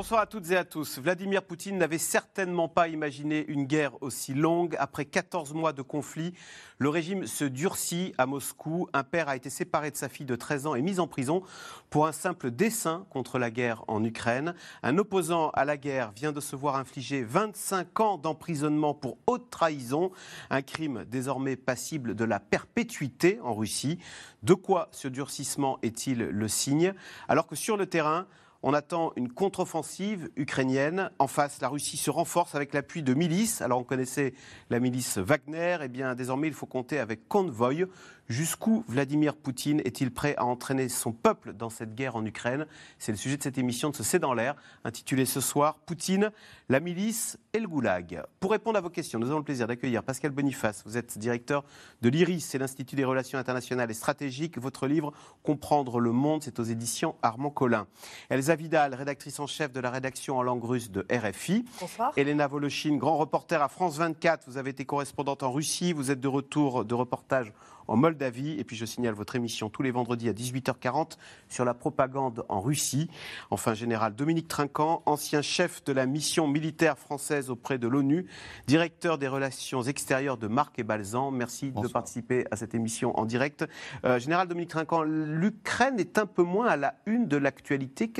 Bonsoir à toutes et à tous. Vladimir Poutine n'avait certainement pas imaginé une guerre aussi longue. Après 14 mois de conflit, le régime se durcit à Moscou. Un père a été séparé de sa fille de 13 ans et mis en prison pour un simple dessein contre la guerre en Ukraine. Un opposant à la guerre vient de se voir infliger 25 ans d'emprisonnement pour haute trahison, un crime désormais passible de la perpétuité en Russie. De quoi ce durcissement est-il le signe? Alors que sur le terrain, on attend une contre-offensive ukrainienne. En face, la Russie se renforce avec l'appui de milices. Alors on connaissait la milice Wagner. Eh bien, désormais, il faut compter avec Convoy, Jusqu'où Vladimir Poutine est-il prêt à entraîner son peuple dans cette guerre en Ukraine? C'est le sujet de cette émission de ce C'est dans l'air, intitulée ce soir Poutine, la milice et le goulag. Pour répondre à vos questions, nous avons le plaisir d'accueillir Pascal Boniface. Vous êtes directeur de l'IRIS, c'est l'Institut des relations internationales et stratégiques. Votre livre Comprendre le monde, c'est aux éditions Armand Collin. Elsa Vidal, rédactrice en chef de la rédaction en langue russe de RFI. Bonsoir. Elena Voloshin, grand reporter à France 24. Vous avez été correspondante en Russie. Vous êtes de retour de reportage en Moldavie. Et puis je signale votre émission tous les vendredis à 18h40 sur la propagande en Russie. Enfin, général Dominique Trinquant, ancien chef de la mission militaire française auprès de l'ONU, directeur des relations extérieures de Marc et Balzan. Merci de participer à cette émission en direct. Euh, général Dominique Trinquant, l'Ukraine est un peu moins à la une de l'actualité.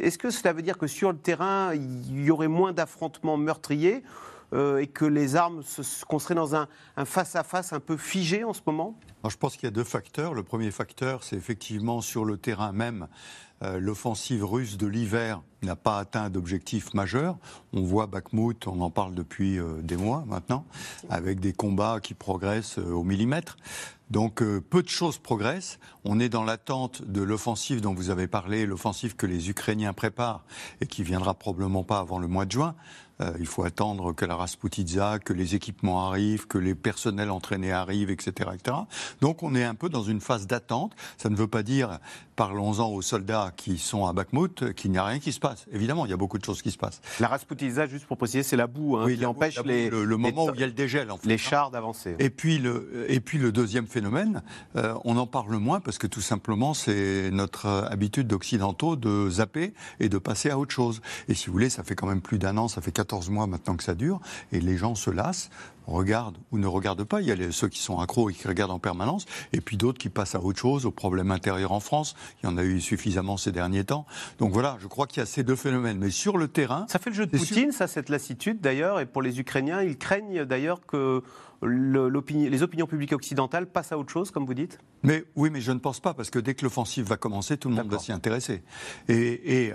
Est-ce que cela veut dire que sur le terrain, il y aurait moins d'affrontements meurtriers euh, et que les armes, qu'on serait dans un face-à-face un peu figé en ce moment Je pense qu'il y a deux facteurs. Le premier facteur, c'est effectivement sur le terrain même, euh, l'offensive russe de l'hiver n'a pas atteint d'objectif majeur. On voit Bakhmut, on en parle depuis euh, des mois maintenant, avec des combats qui progressent au millimètre. Donc peu de choses progressent. On est dans l'attente de l'offensive dont vous avez parlé, l'offensive que les Ukrainiens préparent et qui viendra probablement pas avant le mois de juin. Euh, il faut attendre que la Rasputitsa, que les équipements arrivent, que les personnels entraînés arrivent, etc., etc. Donc on est un peu dans une phase d'attente. Ça ne veut pas dire, parlons-en aux soldats qui sont à Bakhmut, qu'il n'y a rien qui se passe. Évidemment, il y a beaucoup de choses qui se passent. La Rasputitsa, juste pour préciser, c'est la boue hein, qui empêche les, le, moment où il y a le dégel, en fait, les chars d'avancer. Et puis le et puis le deuxième phénomène, euh, on en parle moins parce que tout simplement c'est notre habitude d'occidentaux de zapper et de passer à autre chose. Et si vous voulez, ça fait quand même plus d'un an, ça fait 14 mois maintenant que ça dure, et les gens se lassent, regardent ou ne regardent pas. Il y a ceux qui sont accros et qui regardent en permanence, et puis d'autres qui passent à autre chose, aux problèmes intérieurs en France. Il y en a eu suffisamment ces derniers temps. Donc voilà, je crois qu'il y a ces deux phénomènes. Mais sur le terrain... Ça fait le jeu de Poutine, ça, cette lassitude d'ailleurs, et pour les Ukrainiens, ils craignent d'ailleurs que les opinions publiques occidentales passent à autre chose, comme vous dites? Mais oui, mais je ne pense pas, parce que dès que l'offensive va commencer, tout le monde va s'y intéresser. Et, et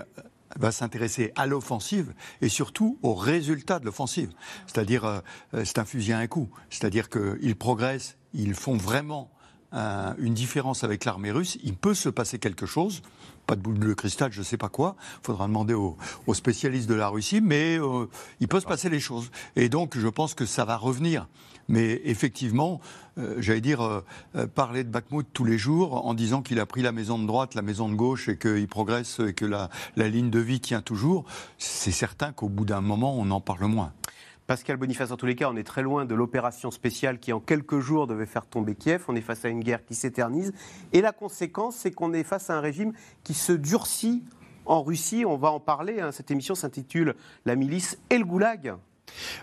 va s'intéresser à l'offensive et surtout aux résultats de l'offensive. C'est-à-dire, euh, c'est un fusil à un coup. C'est-à-dire qu'ils progressent, ils font vraiment une différence avec l'armée russe. Il peut se passer quelque chose. Pas de boule de cristal, je ne sais pas quoi. Il faudra demander aux, spécialistes de la Russie, mais euh, il peut se passer les choses. Et donc, je pense que ça va revenir. Mais effectivement, euh, j'allais dire, euh, euh, parler de Bakhmut tous les jours en disant qu'il a pris la maison de droite, la maison de gauche et qu'il progresse et que la, la ligne de vie tient toujours, c'est certain qu'au bout d'un moment, on en parle moins. Pascal Boniface, en tous les cas, on est très loin de l'opération spéciale qui, en quelques jours, devait faire tomber Kiev. On est face à une guerre qui s'éternise. Et la conséquence, c'est qu'on est face à un régime qui se durcit en Russie. On va en parler. Hein. Cette émission s'intitule La milice et le goulag.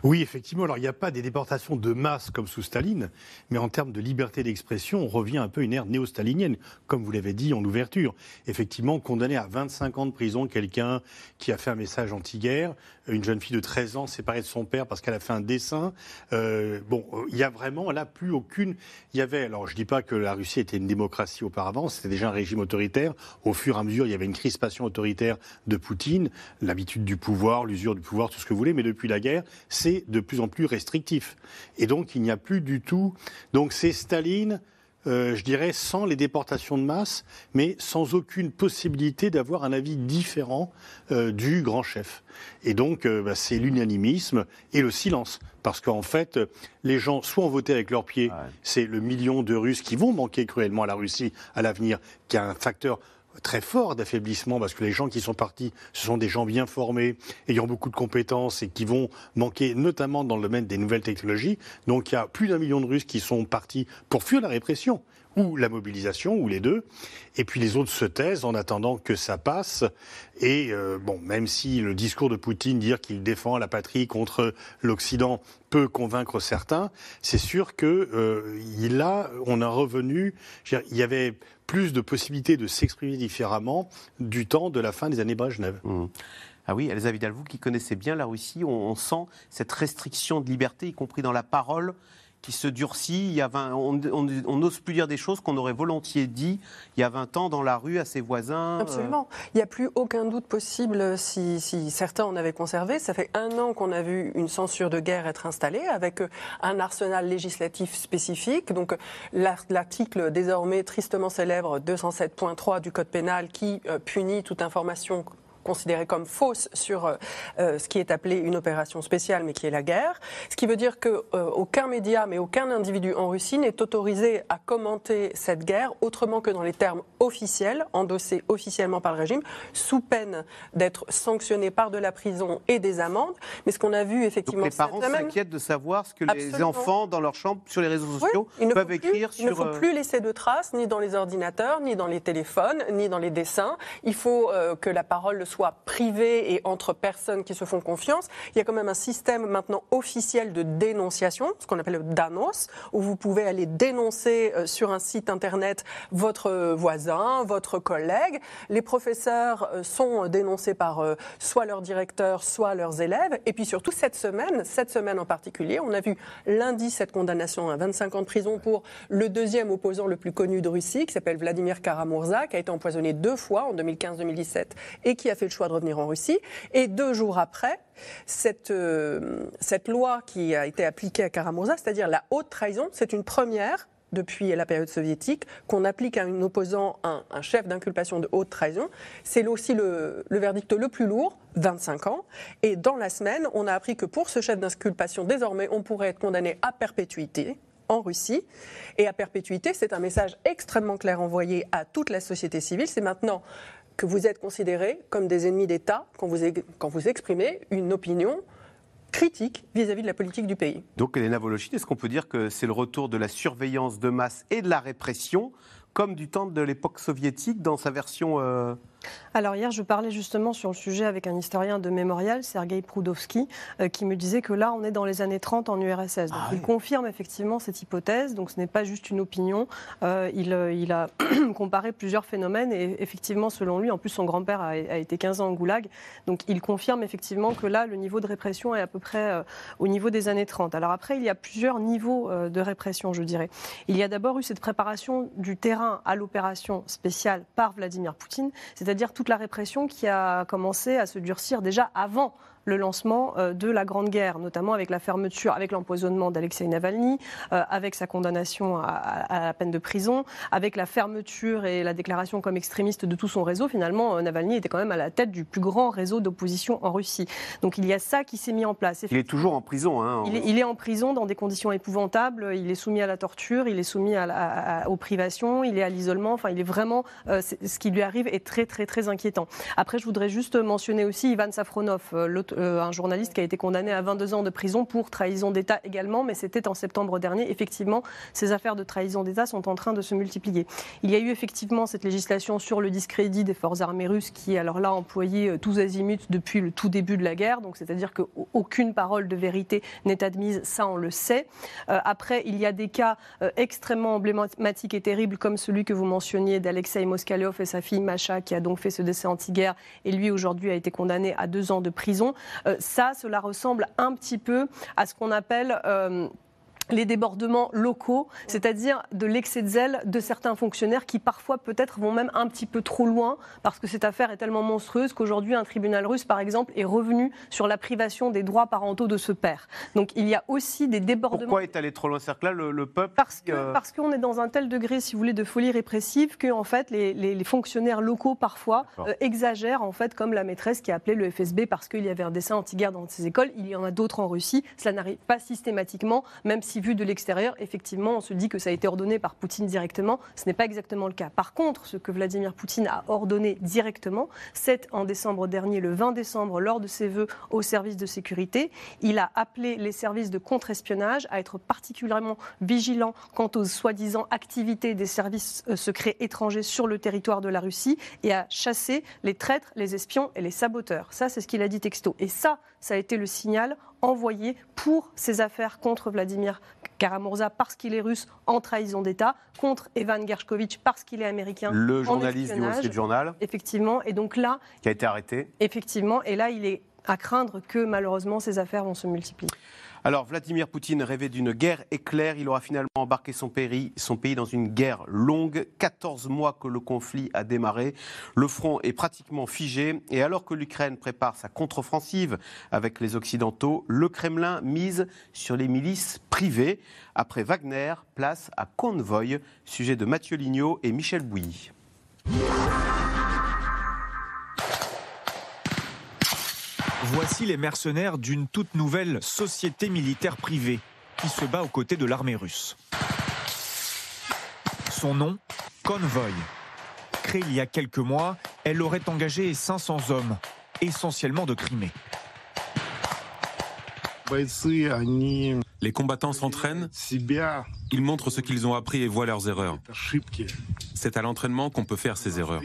Oui, effectivement. Alors, il n'y a pas des déportations de masse comme sous Staline, mais en termes de liberté d'expression, on revient un peu à une ère néo-stalinienne, comme vous l'avez dit en ouverture. Effectivement, condamner à 25 ans de prison quelqu'un qui a fait un message anti-guerre, une jeune fille de 13 ans séparée de son père parce qu'elle a fait un dessin. Euh, bon, euh, il y a vraiment là plus aucune. Il y avait, alors je dis pas que la Russie était une démocratie auparavant, c'était déjà un régime autoritaire. Au fur et à mesure, il y avait une crispation autoritaire de Poutine, l'habitude du pouvoir, l'usure du pouvoir, tout ce que vous voulez, mais depuis la guerre, c'est de plus en plus restrictif. Et donc, il n'y a plus du tout. Donc, c'est Staline. Euh, je dirais, sans les déportations de masse, mais sans aucune possibilité d'avoir un avis différent euh, du grand chef. Et donc, euh, bah, c'est l'unanimisme et le silence. Parce qu'en fait, les gens soit ont voté avec leurs pieds, c'est le million de Russes qui vont manquer cruellement à la Russie à l'avenir, qui a un facteur très fort d'affaiblissement parce que les gens qui sont partis, ce sont des gens bien formés, ayant beaucoup de compétences et qui vont manquer notamment dans le domaine des nouvelles technologies. Donc il y a plus d'un million de Russes qui sont partis pour fuir la répression ou la mobilisation, ou les deux. Et puis les autres se taisent en attendant que ça passe. Et euh, bon, même si le discours de Poutine dire qu'il défend la patrie contre l'Occident peut convaincre certains, c'est sûr que euh, a, on a revenu. Il y avait plus de possibilités de s'exprimer différemment du temps de la fin des années Brejnev. Mmh. Ah oui, Elsa Vidal, vous qui connaissez bien la Russie, on sent cette restriction de liberté, y compris dans la parole qui se durcit. Il y a on n'ose plus dire des choses qu'on aurait volontiers dit il y a 20 ans dans la rue à ses voisins. Euh. Absolument. Il n'y a plus aucun doute possible si, certains en avaient conservé. Ça fait un an qu'on a vu une censure de guerre être installée avec euh, un arsenal législatif spécifique. Donc l'article désormais tristement célèbre 207.3 du Code pénal qui euh, punit toute information considérée comme fausse sur euh, euh, ce qui est appelé une opération spéciale, mais qui est la guerre. Ce qui veut dire qu'aucun euh, aucun média, mais aucun individu en Russie n'est autorisé à commenter cette guerre autrement que dans les termes officiels, endossés officiellement par le régime, sous peine d'être sanctionné par de la prison et des amendes. Mais ce qu'on a vu effectivement Donc les parents s'inquiètent de savoir ce que les enfants dans leur chambre, sur les réseaux sociaux, peuvent écrire sur. Il ne faut plus laisser de traces, ni dans les ordinateurs, ni dans les téléphones, ni dans les dessins. Il faut que la parole soit soit privé et entre personnes qui se font confiance, il y a quand même un système maintenant officiel de dénonciation, ce qu'on appelle le DANOS, où vous pouvez aller dénoncer euh, sur un site internet votre voisin, votre collègue. Les professeurs euh, sont dénoncés par euh, soit leur directeur, soit leurs élèves. Et puis surtout, cette semaine, cette semaine en particulier, on a vu lundi cette condamnation à 25 ans de prison pour le deuxième opposant le plus connu de Russie, qui s'appelle Vladimir Karamurza, qui a été empoisonné deux fois en 2015-2017 et qui a fait le choix de revenir en Russie. Et deux jours après, cette, euh, cette loi qui a été appliquée à Karamurza, c'est-à-dire la haute trahison, c'est une première depuis la période soviétique, qu'on applique à un opposant un, un chef d'inculpation de haute trahison. C'est aussi le, le, verdict le plus lourd, 25 ans. Et dans la semaine, on a appris que pour ce chef d'inculpation, désormais, on pourrait être condamné à perpétuité en Russie. Et à perpétuité, c'est un message extrêmement clair envoyé à toute la société civile. C'est maintenant que vous êtes considérés comme des ennemis d'État quand vous, exprimez une opinion critique vis-à-vis de la politique du pays. Donc, Elena Voloshin, est-ce qu'on peut dire que c'est le retour de la surveillance de masse et de la répression, comme du temps de l'époque soviétique, dans sa version euh, alors hier, je parlais justement sur le sujet avec un historien de mémorial, Sergei Proudovski, euh, qui me disait que là, on est dans les années 30 en URSS. Donc, ah il confirme effectivement cette hypothèse. Donc ce n'est pas juste une opinion. Euh, il, euh, il, a comparé plusieurs phénomènes et effectivement, selon lui, en plus son grand-père a, été 15 ans en goulag. Donc il confirme effectivement que là, le niveau de répression est à peu près au niveau des années 30. Alors après, il y a plusieurs niveaux de répression, je dirais. Il y a d'abord eu cette préparation du terrain à l'opération spéciale par Vladimir Poutine, c'est-à-dire dire toute la répression qui a commencé à se durcir déjà avant le lancement euh, de la Grande Guerre, notamment avec la fermeture, avec l'empoisonnement d'Alexei Navalny, euh, avec sa condamnation à, la peine de prison, avec la fermeture et la déclaration comme extrémiste de tout son réseau. Finalement, euh, Navalny était quand même à la tête du plus grand réseau d'opposition en Russie. Donc il y a ça qui s'est mis en place. Il est toujours en prison. Hein, il, est, en prison dans des conditions épouvantables. Il est soumis à la torture, il est soumis aux privations, il est à l'isolement. Enfin, il est vraiment. ce qui lui arrive est très, très, très inquiétant. Après, je voudrais juste mentionner aussi Ivan Safronov, euh, un journaliste qui a été condamné à 22 ans de prison pour trahison d'État également, mais c'était en septembre dernier. Effectivement, ces affaires de trahison d'État sont en train de se multiplier. Il y a eu effectivement cette législation sur le discrédit des forces armées russes qui, alors là, employé euh, tous azimuts depuis le tout début de la guerre. Donc, c'est-à-dire qu'aucune parole de vérité n'est admise, ça on le sait. Euh, après, il y a des cas extrêmement emblématiques et terribles comme celui que vous mentionniez d'Alexei Moskalev et sa fille Macha qui a donc fait ce décès anti-guerre et lui aujourd'hui a été condamné à deux ans de prison. Euh, ça, cela ressemble un petit peu à ce qu'on appelle euh, les débordements locaux, c'est-à-dire de l'excès de zèle de certains fonctionnaires qui parfois peut-être vont même un petit peu trop loin parce que cette affaire est tellement monstrueuse qu'aujourd'hui un tribunal russe par exemple est revenu sur la privation des droits parentaux de ce père. Donc il y a aussi des débordements. Pourquoi est allé trop loin? Cest là le, peuple Parce que euh, parce qu'on est dans un tel degré si vous voulez de folie répressive que en fait les, les, fonctionnaires locaux parfois euh, exagèrent en fait comme la maîtresse qui a appelé le FSB parce qu'il y avait un dessin anti-guerre dans ses écoles. Il y en a d'autres en Russie. Cela n'arrive pas systématiquement même si vu de l'extérieur, effectivement, on se dit que ça a été ordonné par Poutine directement. Ce n'est pas exactement le cas. Par contre, ce que Vladimir Poutine a ordonné directement, c'est en décembre dernier, le 20 décembre, lors de ses vœux au service de sécurité, il a appelé les services de contre-espionnage à être particulièrement vigilants quant aux soi-disant activités des services euh, secrets étrangers sur le territoire de la Russie et à chasser les traîtres, les espions et les saboteurs. Ça, c'est ce qu'il a dit texto. Et ça, ça a été le signal envoyé pour ces affaires contre Vladimir Karamurza parce qu'il est russe en trahison d'État, contre Evan Gershkovitch parce qu'il est américain. Le en journaliste du Wall. Street Journal Effectivement. Et donc là, qui a été arrêté. effectivement, et là, il est à craindre que malheureusement ces affaires vont se multiplier. Alors, Vladimir Poutine rêvait d'une guerre éclair. Il aura finalement embarqué son pays, dans une guerre longue. 14 mois que le conflit a démarré. Le front est pratiquement figé. Et alors que l'Ukraine prépare sa contre-offensive avec les Occidentaux, le Kremlin mise sur les milices privées. Après Wagner, place à Convoy. Sujet de Mathieu Lignot et Michel Bouilly. Voici les mercenaires d'une toute nouvelle société militaire privée qui se bat aux côtés de l'armée russe. Son nom, Convoy. Créée il y a quelques mois, elle aurait engagé 500 hommes, essentiellement de Crimée. Les combattants s'entraînent, ils montrent ce qu'ils ont appris et voient leurs erreurs. C'est à l'entraînement qu'on peut faire ces erreurs.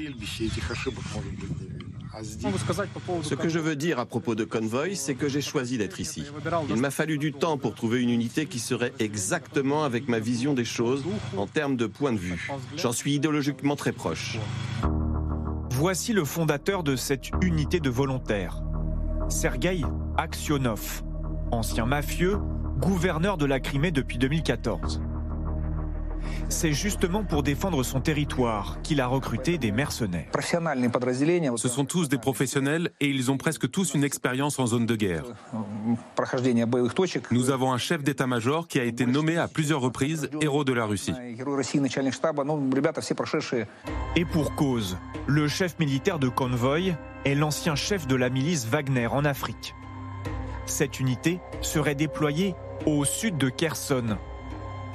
Ce que je veux dire à propos de Convoy, c'est que j'ai choisi d'être ici. Il m'a fallu du temps pour trouver une unité qui serait exactement avec ma vision des choses en termes de point de vue. J'en suis idéologiquement très proche. Voici le fondateur de cette unité de volontaires, Sergueï Aksionov, ancien mafieux, gouverneur de la Crimée depuis 2014. C'est justement pour défendre son territoire qu'il a recruté des mercenaires. Ce sont tous des professionnels et ils ont presque tous une expérience en zone de guerre. Nous avons un chef d'état-major qui a été nommé à plusieurs reprises héros de la Russie. Et pour cause, le chef militaire de convoy est l'ancien chef de la milice Wagner en Afrique. Cette unité serait déployée au sud de Kherson,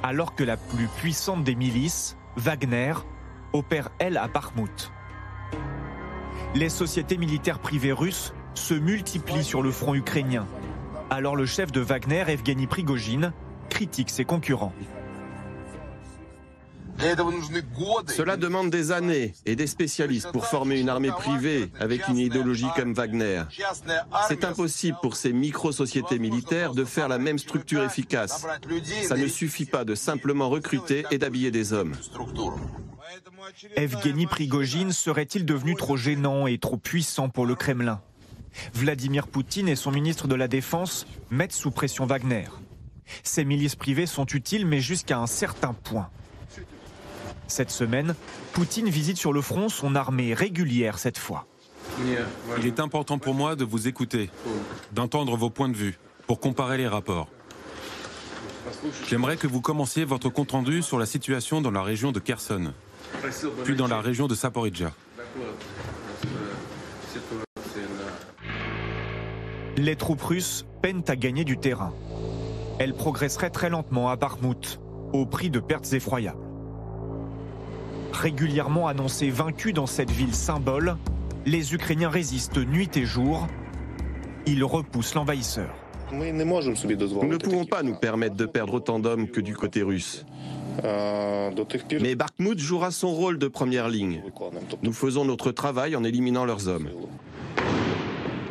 alors que la plus puissante des milices, Wagner, opère elle à Bakhmut. Les sociétés militaires privées russes se multiplient sur le front ukrainien. Alors le chef de Wagner, Evgeny Prigogine, critique ses concurrents. Cela demande des années et des spécialistes pour former une armée privée avec une idéologie comme Wagner. C'est impossible pour ces micro-sociétés militaires de faire la même structure efficace. Ça ne suffit pas de simplement recruter et d'habiller des hommes. Evgeny Prigogine serait-il devenu trop gênant et trop puissant pour le Kremlin? Vladimir Poutine et son ministre de la Défense mettent sous pression Wagner. Ces milices privées sont utiles, mais jusqu'à un certain point. Cette semaine, Poutine visite sur le front son armée régulière cette fois. Il est important pour moi de vous écouter, d'entendre vos points de vue, pour comparer les rapports. J'aimerais que vous commenciez votre compte-rendu sur la situation dans la région de Kherson, puis dans la région de Saporidja. Les troupes russes peinent à gagner du terrain. Elles progresseraient très lentement à Bakhmut, au prix de pertes effroyables. Régulièrement annoncés vaincus dans cette ville symbole, les Ukrainiens résistent nuit et jour. Ils repoussent l'envahisseur. Nous ne pouvons pas nous permettre de perdre autant d'hommes que du côté russe. Mais Bakhmut jouera son rôle de première ligne. Nous faisons notre travail en éliminant leurs hommes.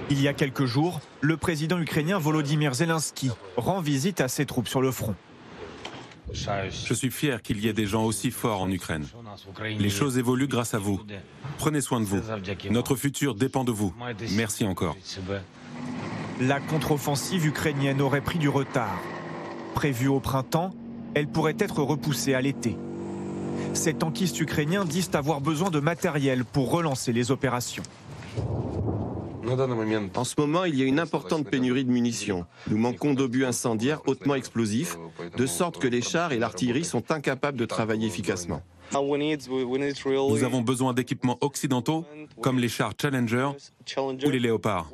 Il y a quelques jours, le président ukrainien Volodymyr Zelensky rend visite à ses troupes sur le front. Je suis fier qu'il y ait des gens aussi forts en Ukraine. Les choses évoluent grâce à vous. Prenez soin de vous. Notre futur dépend de vous. Merci encore. La contre-offensive ukrainienne aurait pris du retard. Prévue au printemps, elle pourrait être repoussée à l'été. Ces tankistes ukrainiens disent avoir besoin de matériel pour relancer les opérations. En ce moment, il y a une importante pénurie de munitions. Nous manquons d'obus incendiaires hautement explosifs, de sorte que les chars et l'artillerie sont incapables de travailler efficacement. Nous avons besoin d'équipements occidentaux comme les chars Challenger ou les Léopards.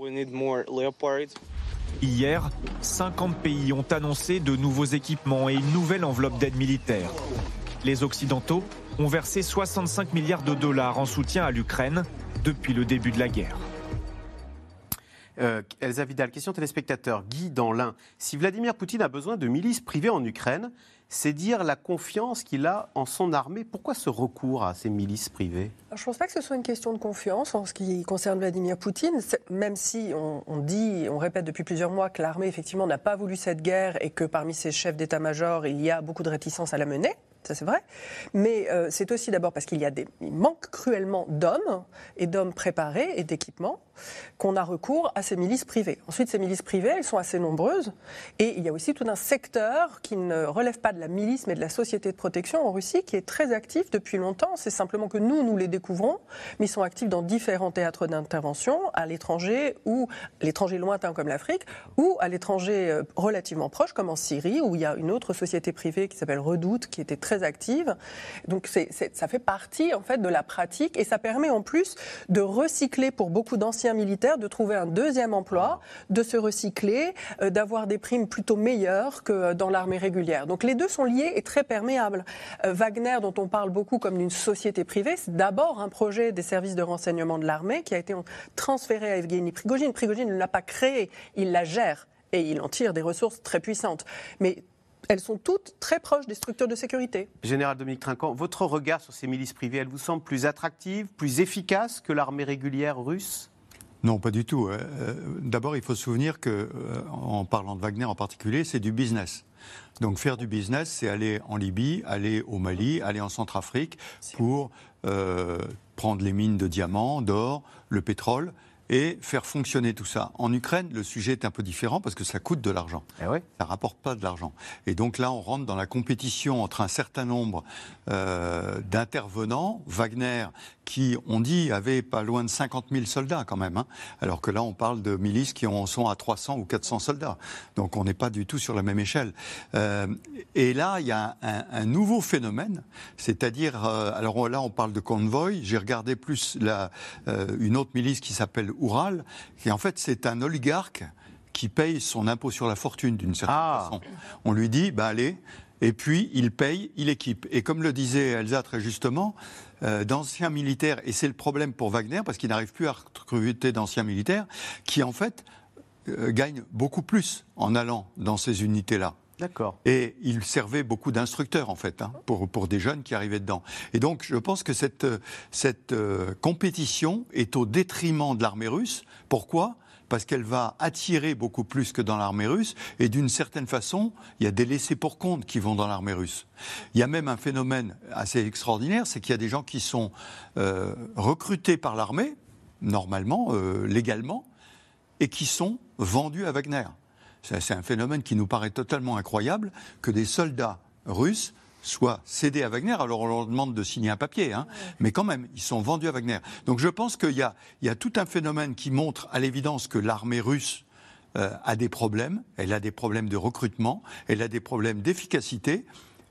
Hier, 50 pays ont annoncé de nouveaux équipements et une nouvelle enveloppe d'aide militaire. Les Occidentaux ont versé 65 milliards de dollars en soutien à l'Ukraine depuis le début de la guerre. Euh, Elsa Vidal, question téléspectateur. Guy dans l'Ain. Si Vladimir Poutine a besoin de milices privées en Ukraine, c'est dire la confiance qu'il a en son armée. Pourquoi ce recours à ces milices privées? Je ne pense pas que ce soit une question de confiance en ce qui concerne Vladimir Poutine, même si on, on, dit, on répète depuis plusieurs mois que l'armée effectivement n'a pas voulu cette guerre et que parmi ses chefs d'état-major, il y a beaucoup de réticence à la mener ça c'est vrai. Mais euh, c'est aussi d'abord parce qu'il y a des, il manque cruellement d'hommes et d'hommes préparés et d'équipements qu'on a recours à ces milices privées. Ensuite, ces milices privées, elles sont assez nombreuses et il y a aussi tout un secteur qui ne relève pas de la milice mais de la société de protection en Russie qui est très actif depuis longtemps. C'est simplement que nous, nous les découvrons, mais ils sont actifs dans différents théâtres d'intervention, à l'étranger ou l'étranger lointain comme l'Afrique ou à l'étranger euh, relativement proche comme en Syrie où il y a une autre société privée qui s'appelle Redoute qui était très active. Donc ça fait partie en fait de la pratique et ça permet en plus de recycler pour beaucoup d'anciens militaires, de trouver un deuxième emploi, de se recycler, euh, d'avoir des primes plutôt meilleures que dans l'armée régulière. Donc les deux sont liés et très perméables. Euh, Wagner, dont on parle beaucoup comme d'une société privée, c'est d'abord un projet des services de renseignement de l'armée qui a été transféré à Evgeny Prigogine. Prigogine ne l'a pas créé, il la gère et il en tire des ressources très puissantes. Mais elles sont toutes très proches des structures de sécurité. Général Dominique Trinquant, votre regard sur ces milices privées, elles vous semblent plus attractives, plus efficaces que l'armée régulière russe? Non, pas du tout. Euh, d'abord, il faut se souvenir que, euh, en parlant de Wagner en particulier, c'est du business. Donc faire du business, c'est aller en Libye, aller au Mali, aller en Centrafrique pour euh, prendre les mines de diamants, d'or, le pétrole et faire fonctionner tout ça. En Ukraine, le sujet est un peu différent parce que ça coûte de l'argent. Eh ouais. Ça rapporte pas de l'argent. Et donc là, on rentre dans la compétition entre un certain nombre euh, d'intervenants. Wagner, qui, on dit, avait pas loin de 50 000 soldats quand même. Hein. alors que là, on parle de milices qui en sont à 300 ou 400 soldats. Donc on n'est pas du tout sur la même échelle. Euh, et là, il y a un, un nouveau phénomène, c'est-à-dire, euh, alors là, on parle de convoy. J'ai regardé plus la, euh, une autre milice qui s'appelle Oural, qui en fait, c'est un oligarque qui paye son impôt sur la fortune d'une certaine Ah. façon. On lui dit, bah allez, et puis il paye, il équipe. Et comme le disait Elsa très justement, euh, d'anciens militaires, et c'est le problème pour Wagner, parce qu'il n'arrive plus à recruter d'anciens militaires, qui en fait euh, gagnent beaucoup plus en allant dans ces unités-là. D'accord. Et il servait beaucoup d'instructeurs, en fait, hein, pour, pour des jeunes qui arrivaient dedans. Et donc, je pense que cette, euh, cette euh, compétition est au détriment de l'armée russe. Pourquoi? Parce qu'elle va attirer beaucoup plus que dans l'armée russe, et d'une certaine façon, il y a des laissés pour compte qui vont dans l'armée russe. Il y a même un phénomène assez extraordinaire, c'est qu'il y a des gens qui sont euh, recrutés par l'armée, normalement, euh, légalement, et qui sont vendus à Wagner. C'est c'est un phénomène qui nous paraît totalement incroyable que des soldats russes soient cédés à Wagner. Alors on leur demande de signer un papier, hein, mais quand même, ils sont vendus à Wagner. Donc je pense qu'il y a, il y a tout un phénomène qui montre à l'évidence que l'armée russe euh, a des problèmes. Elle a des problèmes de recrutement, elle a des problèmes d'efficacité.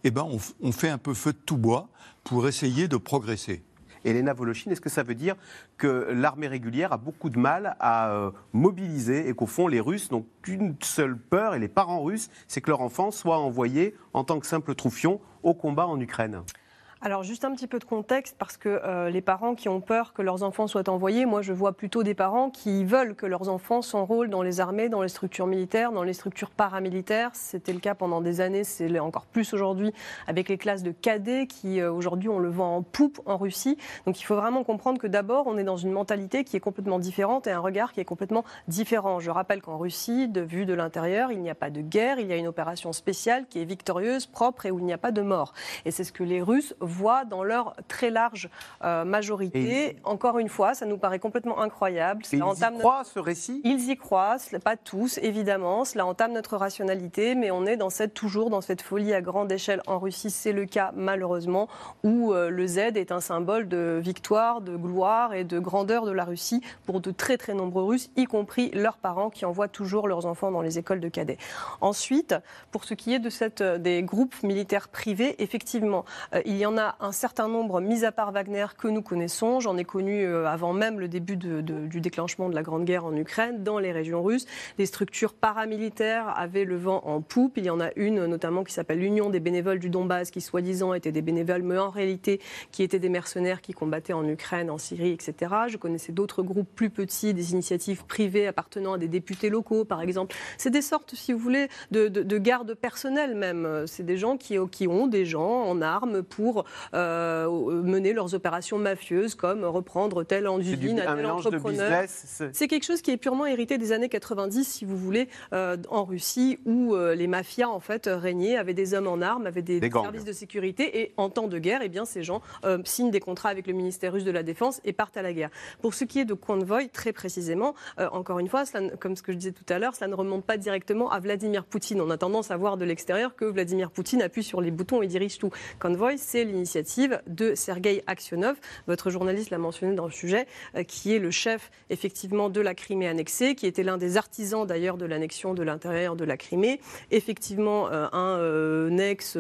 Eh ben, on, on fait un peu feu de tout bois pour essayer de progresser. Elena Voloshin, est-ce que ça veut dire que l'armée régulière a beaucoup de mal à euh, mobiliser et qu'au fond, les Russes n'ont qu'une seule peur, et les parents russes, c'est que leur enfant soit envoyé en tant que simple troufion au combat en Ukraine? Alors juste un petit peu de contexte parce que euh, les parents qui ont peur que leurs enfants soient envoyés, moi je vois plutôt des parents qui veulent que leurs enfants s'enrôlent dans les armées, dans les structures militaires, dans les structures paramilitaires. C'était le cas pendant des années, c'est encore plus aujourd'hui avec les classes de cadets qui euh, aujourd'hui on le vend en poupe en Russie. Donc il faut vraiment comprendre que d'abord on est dans une mentalité qui est complètement différente et un regard qui est complètement différent. Je rappelle qu'en Russie, de vue de l'intérieur, il n'y a pas de guerre, il y a une opération spéciale qui est victorieuse, propre et où il n'y a pas de mort. Et c'est ce que les Russes voient dans leur très large euh, majorité. Encore une fois, ça nous paraît complètement incroyable. Cela ils entame y notre- croient, ce récit? Ils y croient, pas tous évidemment, cela entame notre rationalité, mais on est dans cette, toujours dans cette folie à grande échelle en Russie, c'est le cas malheureusement, où euh, le Z est un symbole de victoire, de gloire et de grandeur de la Russie pour de très très nombreux Russes, y compris leurs parents qui envoient toujours leurs enfants dans les écoles de cadets. Ensuite, pour ce qui est de cette, euh, des groupes militaires privés, effectivement, euh, il y en a a un certain nombre, mis à part Wagner, que nous connaissons. J'en ai connu euh, avant même le début du déclenchement de la Grande Guerre en Ukraine, dans les régions russes. Des structures paramilitaires avaient le vent en poupe. Il y en a une notamment qui s'appelle l'Union des bénévoles du Donbass, qui soi-disant étaient des bénévoles, mais en réalité qui étaient des mercenaires qui combattaient en Ukraine, en Syrie, etc. Je connaissais d'autres groupes plus petits, des initiatives privées appartenant à des députés locaux, par exemple. C'est des sortes, si vous voulez, de, de, de gardes personnels même. C'est des gens qui ont des gens en armes pour euh, mener leurs opérations mafieuses, comme reprendre telle usine à tel entrepreneur. c'est- quelque chose qui est purement hérité des années 90, si vous voulez, euh, en Russie, où euh, les mafias en fait régnaient, avaient des hommes en armes, avaient des, services de sécurité, et en temps de guerre, eh bien ces gens euh, signent des contrats avec le ministère russe de la Défense et partent à la guerre. Pour ce qui est de Convoy, très précisément, euh, encore une fois, cela comme ce que je disais tout à l'heure, cela ne remonte pas directement à Vladimir Poutine. On a tendance à voir de l'extérieur que Vladimir Poutine appuie sur les boutons et dirige tout. Convoy, c'est l'initiative de Sergei Aksionov, votre journaliste l'a mentionné dans le sujet, euh, qui est le chef effectivement de la Crimée annexée, qui était l'un des artisans d'ailleurs de l'annexion de l'intérieur de la Crimée, effectivement euh, un euh, ex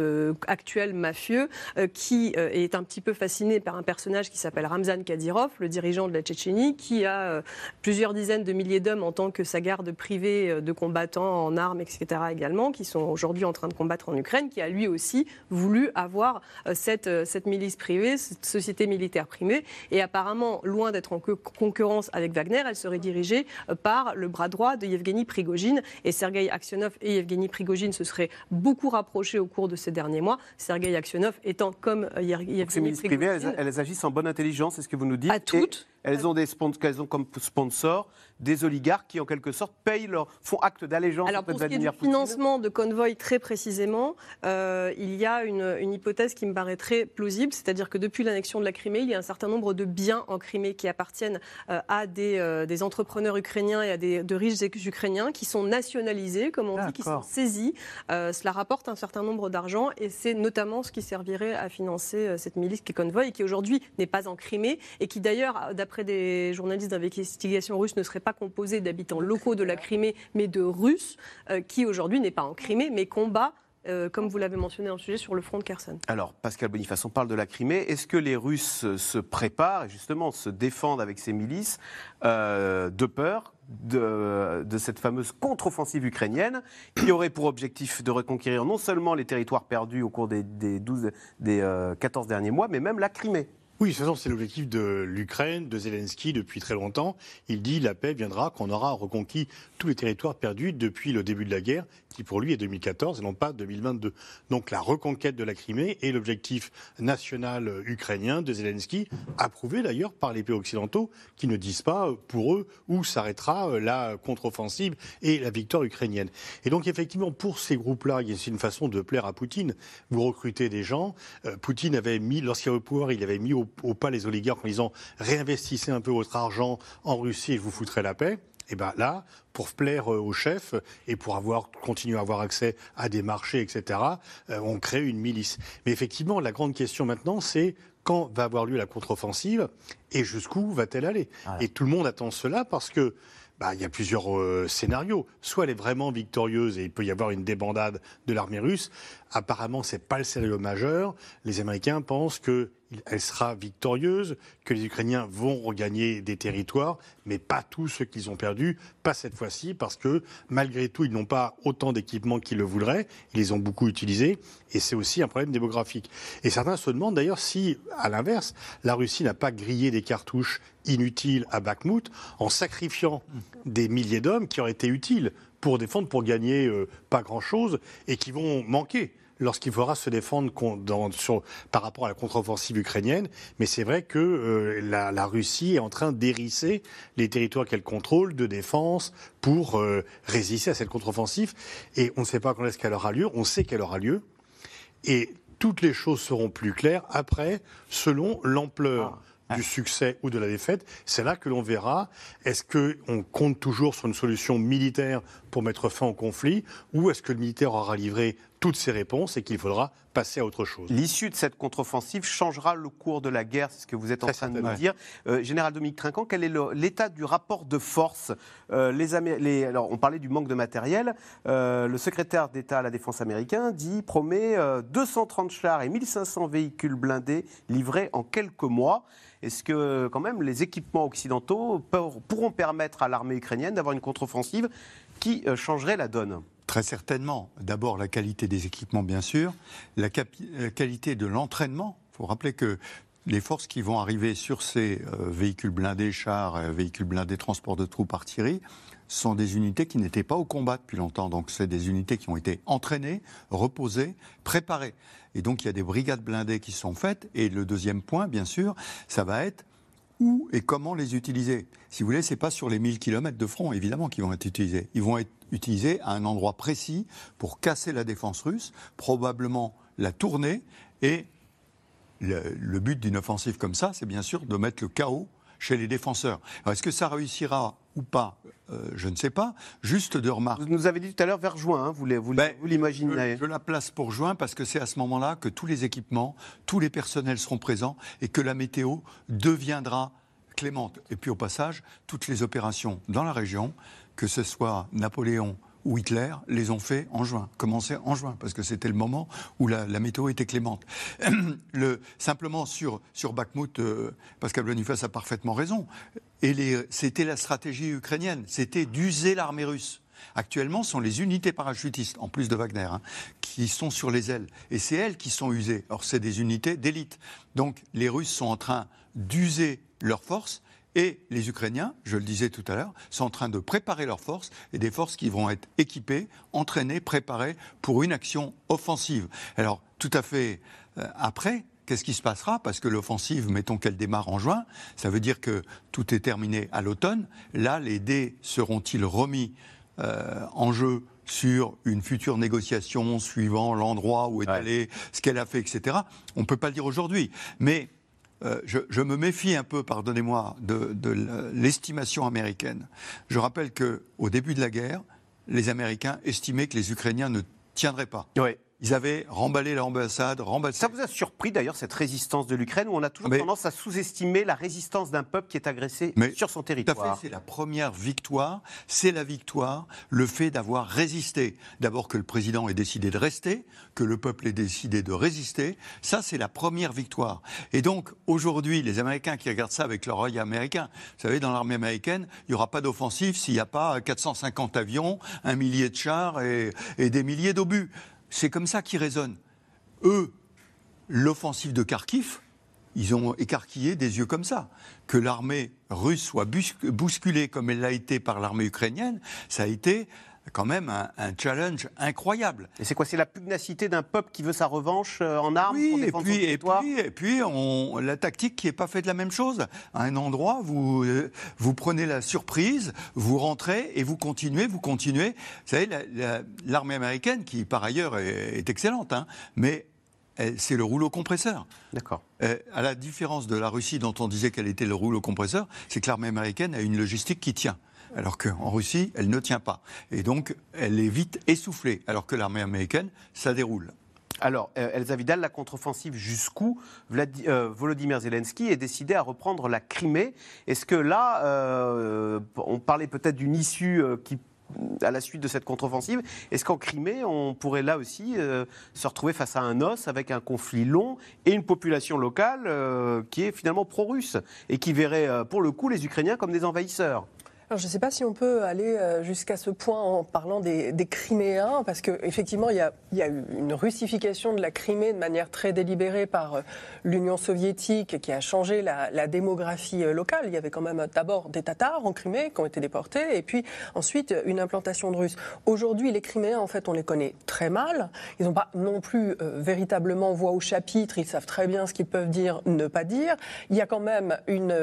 actuel mafieux qui est un petit peu fasciné par un personnage qui s'appelle Ramzan Kadyrov, le dirigeant de la Tchétchénie, qui a plusieurs dizaines de milliers d'hommes en tant que sa garde privée de combattants en armes, etc. également, qui sont aujourd'hui en train de combattre en Ukraine, qui a lui aussi voulu avoir cette, cette milice privée, cette société militaire privée. Et apparemment, loin d'être en co- concurrence avec Wagner, elle serait dirigée euh, par le bras droit de Yevgeny Prigogine. Et Sergei Aksionov et Yevgeny Prigogine se seraient beaucoup rapprochés au cours de ces derniers mois. Sergei Aksionov étant comme euh, Yer- Donc ces Yevgeny milices privées, Prigogine. elles, elles agissent en bonne intelligence, c'est ce que vous nous dites À Et toutes. Elles ont, des spons- qu'elles ont comme sponsors des oligarques qui, en quelque sorte, payent leur, font acte d'allégeance Alors pour ce qui est du financement de Convoy très précisément, euh, il y a une, une hypothèse qui me paraît très plausible, c'est-à-dire que depuis l'annexion de la Crimée, il y a un certain nombre de biens en Crimée qui appartiennent euh, à des, euh, des entrepreneurs ukrainiens et à des, de riches Ukrainiens qui sont nationalisés, comme on dit, qui sont saisis. Cela rapporte un certain nombre d'argent et c'est notamment ce qui servirait à financer cette milice qui est Convoy et qui aujourd'hui n'est pas en Crimée et qui d'ailleurs, d'après des journalistes d'investigation russes, ne serait pas composée d'habitants locaux de la Crimée, mais de Russes, euh, qui aujourd'hui n'est pas en Crimée, mais combat, euh, comme vous l'avez mentionné en sujet, sur le front de Kherson. Alors, Pascal Boniface, on parle de la Crimée. Est-ce que les Russes se préparent et justement se défendent avec ces milices euh, de peur de, cette fameuse contre-offensive ukrainienne qui aurait pour objectif de reconquérir non seulement les territoires perdus au cours des, des 12, des euh, 14 derniers mois, mais même la Crimée? Oui, de toute façon, c'est l'objectif de l'Ukraine, de Zelensky depuis très longtemps. Il dit la paix viendra quand on aura reconquis tous les territoires perdus depuis le début de la guerre, qui pour lui est 2014 et non pas 2022. Donc la reconquête de la Crimée est l'objectif national ukrainien de Zelensky, approuvé d'ailleurs par les pays occidentaux, qui ne disent pas pour eux où s'arrêtera la contre-offensive et la victoire ukrainienne. Et donc effectivement, pour ces groupes-là, c'est une façon de plaire à Poutine. Vous recrutez des gens. Euh, Poutine avait mis, lorsqu'il est au pouvoir, il avait mis au, au pas les oligarques en disant réinvestissez un peu votre argent en Russie et je vous foutrai la paix. Et bien là, pour plaire euh, au chef et pour avoir, continuer à avoir accès à des marchés, etc., euh, on crée une milice. Mais effectivement, la grande question maintenant, c'est quand va avoir lieu la contre-offensive et jusqu'où va-t-elle aller? Et tout le monde attend cela parce que bah, il y a plusieurs euh, scénarios. Soit elle est vraiment victorieuse et il peut y avoir une débandade de l'armée russe. Apparemment, c'est pas le scénario majeur. Les Américains pensent que elle sera victorieuse, que les Ukrainiens vont regagner des territoires, mais pas tous ceux qu'ils ont perdus, pas cette fois-ci, parce que malgré tout, ils n'ont pas autant d'équipements qu'ils le voudraient, ils les ont beaucoup utilisés, et c'est aussi un problème démographique. Et certains se demandent d'ailleurs si, à l'inverse, la Russie n'a pas grillé des cartouches inutiles à Bakhmut en sacrifiant des milliers d'hommes qui auraient été utiles pour défendre, pour gagner euh, pas grand-chose, et qui vont manquer lorsqu'il faudra se défendre con- dans- sur- par rapport à la contre-offensive ukrainienne. Mais c'est vrai que euh, la, la Russie est en train d'hérisser les territoires qu'elle contrôle de défense pour euh, résister à cette contre-offensive. Et on ne sait pas quand est-ce qu'elle aura lieu. On sait qu'elle aura lieu. Et toutes les choses seront plus claires après, selon l'ampleur du succès ou de la défaite. C'est là que l'on verra est-ce qu'on compte toujours sur une solution militaire pour mettre fin au conflit ou est-ce que le militaire aura livré toutes ces réponses et qu'il faudra passer à autre chose. L'issue de cette contre-offensive changera le cours de la guerre, c'est ce que vous êtes en Très train de nous dire. Euh, Général Dominique Trinquant, quel est l'état du rapport de force Euh, les Amé- les- Alors, on parlait du manque de matériel. Euh, le secrétaire d'État à la Défense américain dit, promet euh, 230 chars et 1500 véhicules blindés livrés en quelques mois. Est-ce que, quand même, les équipements occidentaux pour- pourront permettre à l'armée ukrainienne d'avoir une contre-offensive qui changerait la donne? Très certainement. D'abord, la qualité des équipements, bien sûr. La, qualité de l'entraînement. Il faut rappeler que les forces qui vont arriver sur ces euh, véhicules blindés, chars, euh, véhicules blindés, transport de troupes, artillerie, sont des unités qui n'étaient pas au combat depuis longtemps. Donc, c'est des unités qui ont été entraînées, reposées, préparées. Et donc, il y a des brigades blindées qui sont faites. Et le deuxième point, bien sûr, ça va être et comment les utiliser. Si vous voulez, c'est pas sur les 1000 km de front, évidemment, qu'ils vont être utilisés. Ils vont être utilisés à un endroit précis pour casser la défense russe, probablement la tourner. Et le but d'une offensive comme ça, c'est bien sûr de mettre le chaos chez les défenseurs. Est-ce que ça réussira ou pas Euh, Je ne sais pas. Juste de remarques. Vous nous avez dit tout à l'heure vers juin, hein, vous Ben, vous l'imaginez. Je, je la place pour juin parce que c'est à ce moment-là que tous les équipements, tous les personnels seront présents et que la météo deviendra clémente. Et puis au passage, toutes les opérations dans la région, que ce soit Napoléon ou Hitler, les ont fait en juin, commencé en juin, parce que c'était le moment où la, météo était clémente. Le, simplement sur, sur Bakhmut, euh, Pascal Boniface a parfaitement raison. Et c'était la stratégie ukrainienne, c'était d'user l'armée russe. Actuellement, ce sont les unités parachutistes, en plus de Wagner, hein, qui sont sur les ailes. Et c'est elles qui sont usées. Or, c'est des unités d'élite. Donc, les Russes sont en train d'user leurs forces. Et les Ukrainiens, je le disais tout à l'heure, sont en train de préparer leurs forces et des forces qui vont être équipées, entraînées, préparées pour une action offensive. Alors, tout à fait euh, après, qu'est-ce qui se passera? Parce que l'offensive, mettons qu'elle démarre en juin, ça veut dire que tout est terminé à l'automne. Là, les dés seront-ils remis euh, en jeu sur une future négociation suivant l'endroit où est Ouais. allée, ce qu'elle a fait, etc. On ne peut pas le dire aujourd'hui. Mais euh, je, me méfie un peu, pardonnez-moi, de, de l'estimation américaine. Je rappelle qu'au début de la guerre, les Américains estimaient que les Ukrainiens ne tiendraient pas. Ils avaient remballé l'ambassade, remballé... Ça vous a surpris d'ailleurs cette résistance de l'Ukraine où on a toujours Mais- tendance à sous-estimer la résistance d'un peuple qui est agressé Mais sur son Tout à territoire? fait, c'est la première victoire. C'est la victoire, le fait d'avoir résisté. D'abord que le président ait décidé de rester, que le peuple ait décidé de résister. Ça, c'est la première victoire. Et donc, aujourd'hui, les Américains qui regardent ça avec leur œil américain, vous savez, dans l'armée américaine, il n'y aura pas d'offensive s'il n'y a pas 450 avions, un millier de chars et, et des milliers d'obus. C'est comme ça qu'ils raisonnent. Eux, l'offensive de Kharkiv, ils ont écarquillé des yeux comme ça. Que l'armée russe soit bousculée comme elle l'a été par l'armée ukrainienne, ça a été quand même un, un challenge incroyable. Et c'est quoi C'est la pugnacité d'un peuple qui veut sa revanche euh, en armes pour Oui, et défendre son puis, et puis, et puis on, la tactique qui n'est pas faite de la même chose. À un endroit, vous, euh, vous prenez la surprise, vous rentrez et vous continuez, vous continuez. Vous savez, la- la- l'armée américaine, qui par ailleurs est, est excellente, hein, mais elle- c'est le rouleau compresseur. D'accord. Euh, à la différence de la Russie dont on disait qu'elle était le rouleau compresseur, c'est que l'armée américaine a une logistique qui tient. Alors qu'en Russie, elle ne tient pas. Et donc, elle est vite essoufflée. Alors que l'armée américaine, ça déroule. Alors, euh, Elsa Vidal, la contre-offensive jusqu'où euh, Volodymyr Zelensky est décidé à reprendre la Crimée. Est-ce que là, euh, on parlait peut-être d'une issue à la suite de cette contre-offensive, est-ce qu'en Crimée, on pourrait là aussi se retrouver face à un os avec un conflit long et une population locale qui est finalement pro-russe et qui verrait pour le coup les Ukrainiens comme des envahisseurs? Alors, je ne sais pas si on peut aller euh, jusqu'à ce point en parlant des, Criméens, parce qu'effectivement, il il y a eu une russification de la Crimée de manière très délibérée par euh, l'Union soviétique qui a changé la, démographie euh, locale. Il y avait quand même d'abord des Tatars en Crimée qui ont été déportés, et puis ensuite une implantation de Russes. Aujourd'hui, les Criméens, en fait, on les connaît très mal. Ils n'ont pas non plus véritablement voix au chapitre. Ils savent très bien ce qu'ils peuvent dire, ne pas dire. Il y a quand même une,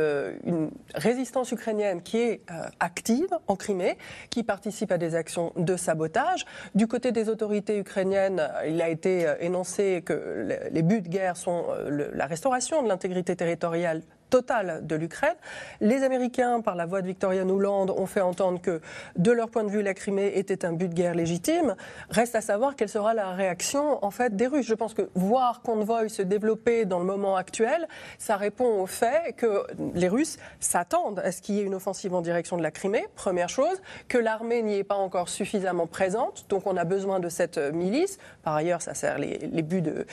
résistance ukrainienne qui est active en Crimée, qui participe à des actions de sabotage. Du côté des autorités ukrainiennes, il a été euh, énoncé que le- les buts de guerre sont euh, la restauration de l'intégrité territoriale totale de l'Ukraine. Les Américains, par la voix de Victoria Nuland, ont fait entendre que, de leur point de vue, la Crimée était un but de guerre légitime. Reste à savoir quelle sera la réaction en fait des Russes. Je pense que voir Convoy se développer dans le moment actuel, ça répond au fait que les Russes s'attendent à ce qu'il y ait une offensive en direction de la Crimée, première chose, que l'armée n'y est pas encore suffisamment présente, donc on a besoin de cette milice. Par ailleurs, ça sert les, buts de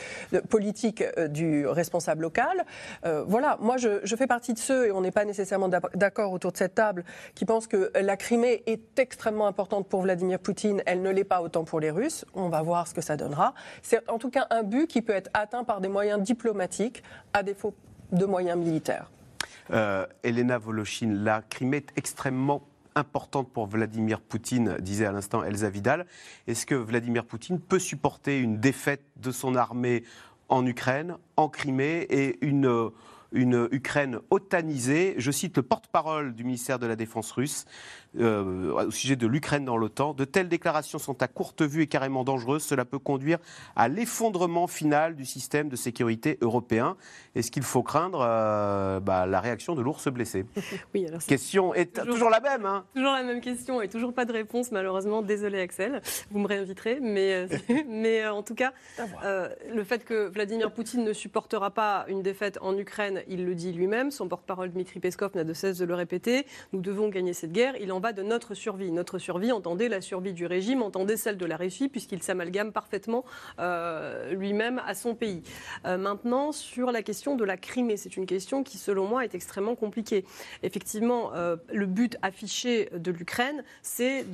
politique euh, du responsable local. Euh, voilà, moi je, je fais partie de ceux, et on n'est pas nécessairement d'accord autour de cette table, qui pensent que la Crimée est extrêmement importante pour Vladimir Poutine. Elle ne l'est pas autant pour les Russes. On va voir ce que ça donnera. C'est en tout cas un but qui peut être atteint par des moyens diplomatiques, à défaut de moyens militaires. Euh, Elena Voloshin, la Crimée est extrêmement importante pour Vladimir Poutine, disait à l'instant Elsa Vidal. Est-ce que Vladimir Poutine peut supporter une défaite de son armée en Ukraine, en Crimée et une, une Ukraine otanisée. Je cite le porte-parole du ministère de la Défense russe euh, au sujet de l'Ukraine dans l'OTAN. De telles déclarations sont à courte vue et carrément dangereuses. Cela peut conduire à l'effondrement final du système de sécurité européen. Est-ce qu'il faut craindre euh, bah, la réaction de l'ours blessé? Oui, alors Question est toujours, toujours la même. Hein Toujours la même question et toujours pas de réponse, malheureusement. Désolé, Axel. Vous me réinviterez. Mais, euh, mais en tout cas, euh, le fait que Vladimir Poutine ne supportera pas une défaite en Ukraine, il le dit lui-même. Son porte-parole Dmitri Peskov n'a de cesse de le répéter. Nous devons gagner cette guerre. Il en va de notre survie. Notre survie, entendez la survie du régime, entendez celle de la Russie, puisqu'il s'amalgame parfaitement euh, lui-même à son pays. Euh, maintenant, sur la question de la Crimée, c'est une question qui, selon moi, est extrêmement compliquée. Effectivement, euh, le but affiché de l'Ukraine, c'est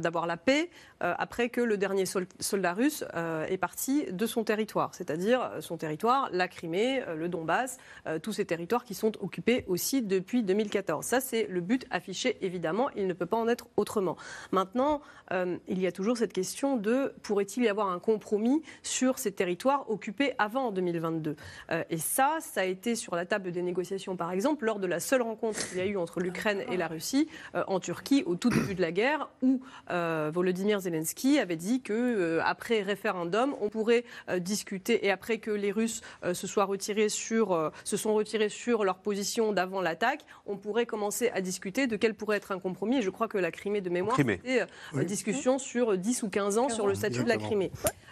d'avoir la paix après que le dernier sol- soldat russe est parti de son territoire, c'est-à-dire son territoire, la Crimée, le Donbass, tous ces territoires qui sont occupés aussi depuis 2014. Ça, c'est le but affiché, évidemment, il ne peut pas en être autrement. Maintenant, euh, il y a toujours cette question de pourrait-il y avoir un compromis sur ces territoires occupés avant 2022 Euh, Et ça, ça a été sur la table des négociations, par exemple, lors de la seule rencontre qu'il y a eu entre l'Ukraine et la Russie euh, en Turquie au tout début de la guerre, où Volodymyr Zelensky avait dit que après référendum, on pourrait discuter et après que les Russes se soient retirés sur, se sont retirés sur leur position d'avant l'attaque, on pourrait commencer à discuter de quel pourrait être un compromis. Et je crois que la Crimée de mémoire, Crimée. c'était euh, discussion sur 10 ou 15 ans sur le statut de la. Crimée.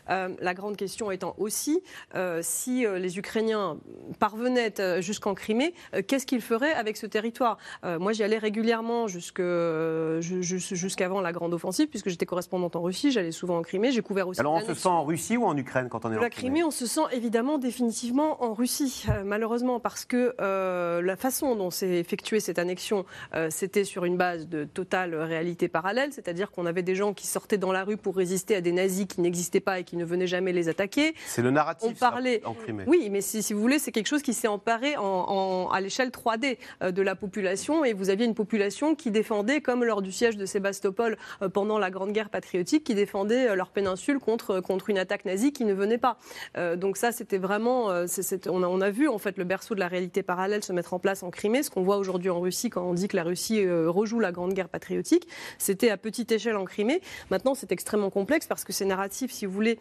Euh, la grande question étant aussi euh, si euh, les Ukrainiens parvenaient euh, jusqu'en Crimée, euh, qu'est-ce qu'ils feraient avec ce territoire? Euh, Moi, j'y allais régulièrement euh, jusqu'avant la grande offensive, puisque j'étais correspondante en Russie, j'allais souvent en Crimée, j'ai couvert aussi. Alors on se sent en Russie ou en Ukraine quand on est en la Crimée, on se sent évidemment définitivement en Russie, euh, malheureusement, parce que euh, la façon dont s'est effectuée cette annexion, euh, c'était sur une base de totale réalité parallèle, c'est-à-dire qu'on avait des gens qui sortaient dans la rue pour résister à des nazis qui n'existaient pas et qui ne venaient jamais les attaquer. C'est le narratif On parlait- ça, en Crimée. Oui, mais si, si vous voulez, c'est quelque chose qui s'est emparé en- en- à l'échelle 3D euh, de la population. Et vous aviez une population qui défendait, comme lors du siège de Sébastopol euh, pendant la Grande Guerre patriotique, qui défendait euh, leur péninsule contre, contre une attaque nazie qui ne venait pas. Euh, donc ça, c'était vraiment... on, a, on a vu en fait le berceau de la réalité parallèle se mettre en place en Crimée. Ce qu'on voit aujourd'hui en Russie quand on dit que la Russie rejoue la Grande Guerre patriotique, c'était à petite échelle en Crimée. Maintenant, c'est extrêmement complexe parce que ces narratifs, si vous voulez,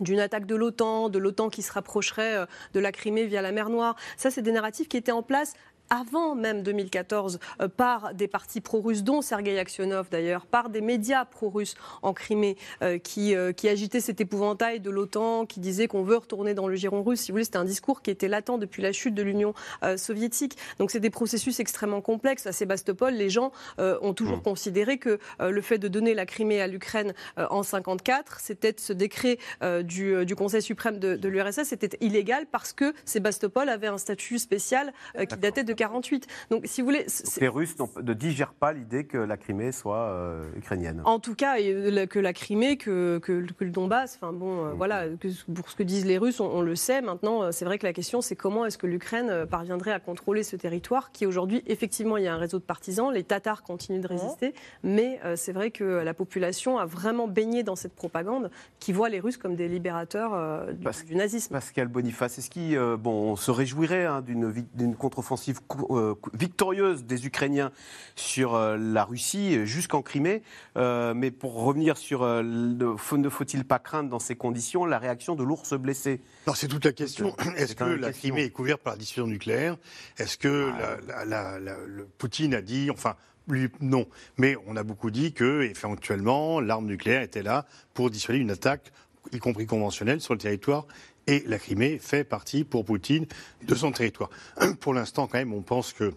d'une attaque de l'OTAN, de l'OTAN qui se rapprocherait euh, de la Crimée via la mer Noire. Ça, c'est des narratifs qui étaient en place avant même 2014 euh, par des partis pro-russes, dont Sergei Aksionov d'ailleurs, par des médias pro-russes en Crimée euh, qui, euh, qui agitaient cet épouvantail de l'OTAN, qui disaient qu'on veut retourner dans le giron russe. Si vous voulez, c'était un discours qui était latent depuis la chute de l'Union soviétique. Donc c'est des processus extrêmement complexes. À Sébastopol, les gens ont toujours considéré que le fait de donner la Crimée à l'Ukraine en 54, c'était ce décret du, du Conseil suprême de, de l'URSS, c'était illégal parce que Sébastopol avait un statut spécial qui datait de 48. Donc si vous voulez, Les Russes ne digèrent pas l'idée que la Crimée soit euh, ukrainienne. en tout cas, la- que la Crimée, que, que, que le Donbass, enfin bon, euh, voilà, que, pour ce que disent les Russes, on, on le sait. Maintenant, euh, c'est vrai que la question, c'est comment est-ce que l'Ukraine euh, parviendrait à contrôler ce territoire qui aujourd'hui, effectivement, il y a un réseau de partisans, les Tatars continuent de résister, mais euh, c'est vrai que la population a vraiment baigné dans cette propagande qui voit les Russes comme des libérateurs euh, du, nazisme. Pascal Boniface, est-ce euh, bon, on se réjouirait hein, d'une contre-offensive euh, victorieuse des Ukrainiens sur euh, la Russie jusqu'en Crimée. Euh, mais pour revenir sur euh, ne faut-il pas craindre dans ces conditions la réaction de l'ours blessé? Alors c'est toute la question. Est-ce que la question. Crimée est couverte par la dissuasion nucléaire? Est-ce que la- la- la- la- le Poutine a dit, enfin, lui, non. Mais on a beaucoup dit que, éventuellement, l'arme nucléaire était là pour dissuader une attaque, y compris conventionnelle, sur le territoire. Et la Crimée fait partie, pour Poutine, de son territoire. Pour l'instant, quand même, on pense que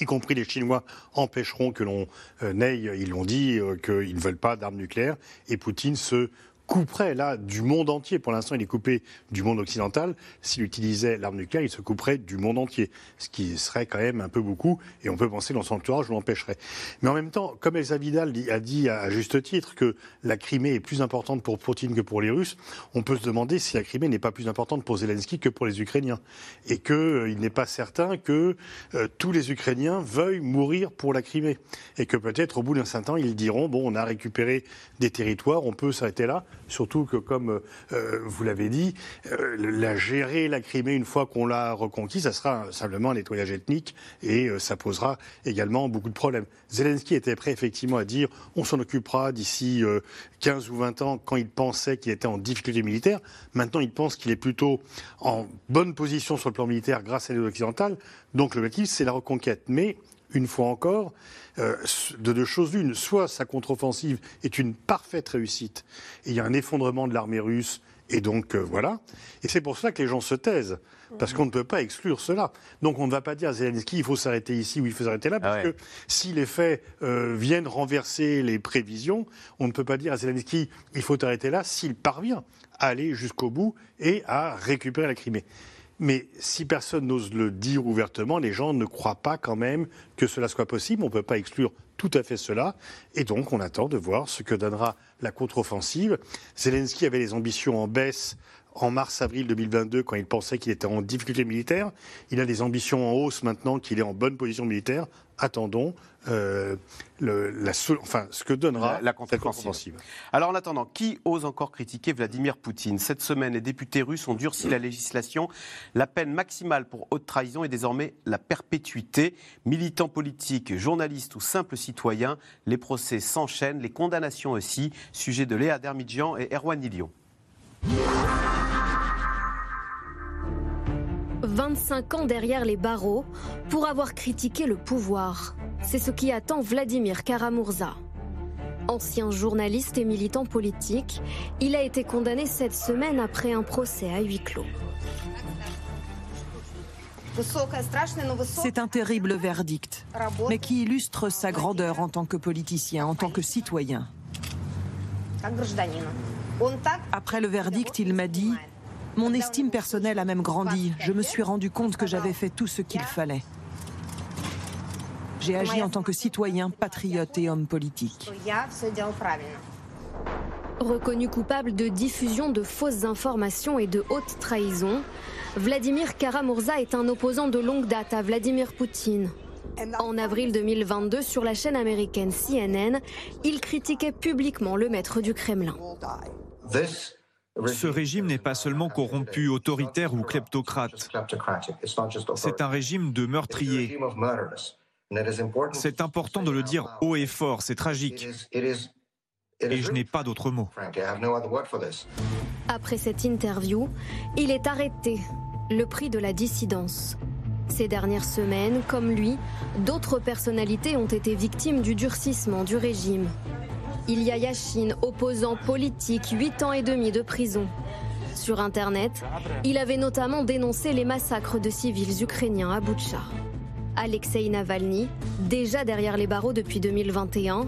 y compris les Chinois, empêcheront que l'on euh, n'aille, ils l'ont dit, euh, qu'ils ne veulent pas d'armes nucléaires, et Poutine se couperait là du monde entier. Pour l'instant, il est coupé du monde occidental. S'il utilisait l'arme nucléaire, il se couperait du monde entier, ce qui serait quand même un peu beaucoup, et on peut penser que dans son entourage, l'empêcherait. Mais en même temps, comme Elsa Vidal a dit à juste titre que la Crimée est plus importante pour Poutine que pour les Russes, on peut se demander si la Crimée n'est pas plus importante pour Zelensky que pour les Ukrainiens. Et qu'il n'est pas certain que euh, tous les Ukrainiens veuillent mourir pour la Crimée. Et que peut-être au bout d'un certain temps, ils diront, bon, on a récupéré des territoires, on peut s'arrêter là. Surtout que, comme euh, vous l'avez dit, euh, la gérer la Crimée une fois qu'on l'a reconquis, ça sera simplement un nettoyage ethnique et euh, ça posera également beaucoup de problèmes. Zelensky était prêt effectivement à dire on s'en occupera d'ici euh, 15 ou 20 ans quand il pensait qu'il était en difficulté militaire. Maintenant, il pense qu'il est plutôt en bonne position sur le plan militaire grâce à l'aide occidentale. Donc l'objectif, c'est la reconquête. Mais une fois encore, euh, de deux choses l'une. Soit sa contre-offensive est une parfaite réussite, et il y a un effondrement de l'armée russe, et donc euh, voilà. Et c'est pour ça que les gens se taisent, parce qu'on ne peut pas exclure cela. Donc on ne va pas dire à Zelensky, il faut s'arrêter ici ou il faut s'arrêter là, parce Ah ouais. que si les faits euh, viennent renverser les prévisions, on ne peut pas dire à Zelensky, il faut arrêter là, s'il parvient à aller jusqu'au bout et à récupérer la Crimée. Mais si personne n'ose le dire ouvertement, les gens ne croient pas quand même que cela soit possible. On ne peut pas exclure tout à fait cela. Et donc, on attend de voir ce que donnera la contre-offensive. Zelensky avait les ambitions en baisse en mars-avril 2022 quand il pensait qu'il était en difficulté militaire. Il a des ambitions en hausse maintenant qu'il est en bonne position militaire. Attendons euh, le- la sol- enfin, ce que donnera La- la contre-offensive. Alors en attendant, qui ose encore critiquer Vladimir Poutine? Cette semaine, les députés russes ont durci la législation. La peine maximale pour haute trahison est désormais la perpétuité. Militants politiques, journalistes ou simples citoyens, les procès s'enchaînent, les condamnations aussi. Sujet de Léa Dermidjian et Erwan Ilion. 25 ans derrière les barreaux pour avoir critiqué le pouvoir. C'est ce qui attend Vladimir Karamurza. Ancien journaliste et militant politique, il a été condamné cette semaine après un procès à huis clos. C'est un terrible verdict, mais qui illustre sa grandeur en tant que politicien, en tant que citoyen. Après le verdict, il m'a dit Mon estime personnelle a même grandi. Je me suis rendu compte que j'avais fait tout ce qu'il fallait. J'ai agi en tant que citoyen, patriote et homme politique. Reconnu coupable de diffusion de fausses informations et de haute trahison, Vladimir Karamurza est un opposant de longue date à Vladimir Poutine. En avril 2022, sur la chaîne américaine CNN, il critiquait publiquement le maître du Kremlin. Ce régime n'est pas seulement corrompu, autoritaire ou kleptocrate. C'est un régime de meurtriers. C'est important de le dire haut et fort, c'est tragique. Et je n'ai pas d'autre mot. Après cette interview, il est arrêté, le prix de la dissidence. Ces dernières semaines, comme lui, d'autres personnalités ont été victimes du durcissement du régime. Ilya Yashin, opposant politique, 8 ans et demi de prison. Sur Internet, il avait notamment dénoncé les massacres de civils ukrainiens à Boutcha. Alexei Navalny, déjà derrière les barreaux depuis 2021,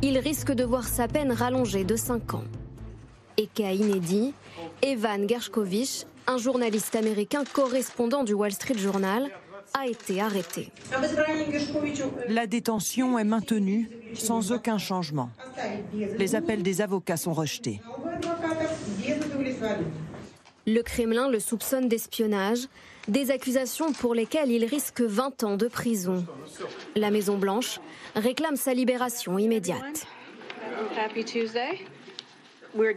il risque de voir sa peine rallongée de 5 ans. Et cas inédit, Evan Gershkovich, un journaliste américain correspondant du Wall Street Journal, a été arrêté. La détention est maintenue sans aucun changement. Les appels des avocats sont rejetés. Le Kremlin le soupçonne d'espionnage, des accusations pour lesquelles il risque 20 ans de prison. La Maison-Blanche réclame sa libération immédiate.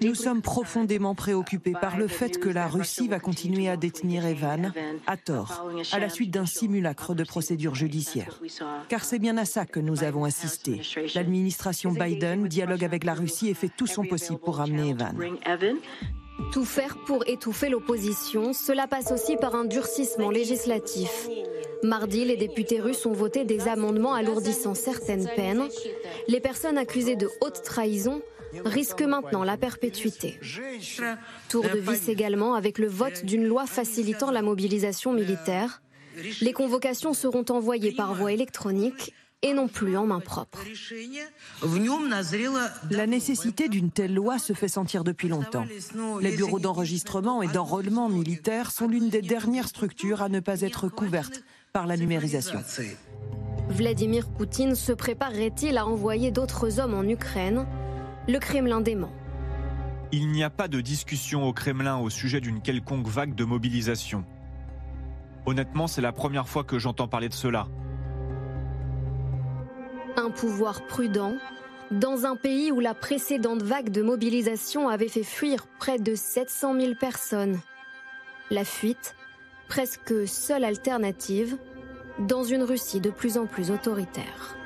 Nous sommes profondément préoccupés par le fait que la Russie va continuer à détenir Evan, à tort, à la suite d'un simulacre de procédure judiciaire. Car c'est bien à ça que nous avons assisté. L'administration Biden dialogue avec la Russie et fait tout son possible pour ramener Evan. Tout faire pour étouffer l'opposition, cela passe aussi par un durcissement législatif. Mardi, les députés russes ont voté des amendements alourdissant certaines peines. Les personnes accusées de haute trahison risquent maintenant la perpétuité. Tour de vis également avec le vote d'une loi facilitant la mobilisation militaire. Les convocations seront envoyées par voie électronique et non plus en main propre. La nécessité d'une telle loi se fait sentir depuis longtemps. Les bureaux d'enregistrement et d'enrôlement militaires sont l'une des dernières structures à ne pas être couvertes par la numérisation. Vladimir Poutine se préparerait-il à envoyer d'autres hommes en Ukraine? Le Kremlin dément. Il n'y a pas de discussion au Kremlin au sujet d'une quelconque vague de mobilisation. Honnêtement, c'est la première fois que j'entends parler de cela. Un pouvoir prudent dans un pays où la précédente vague de mobilisation avait fait fuir près de 700 000 personnes. La fuite, presque seule alternative, dans une Russie de plus en plus autoritaire.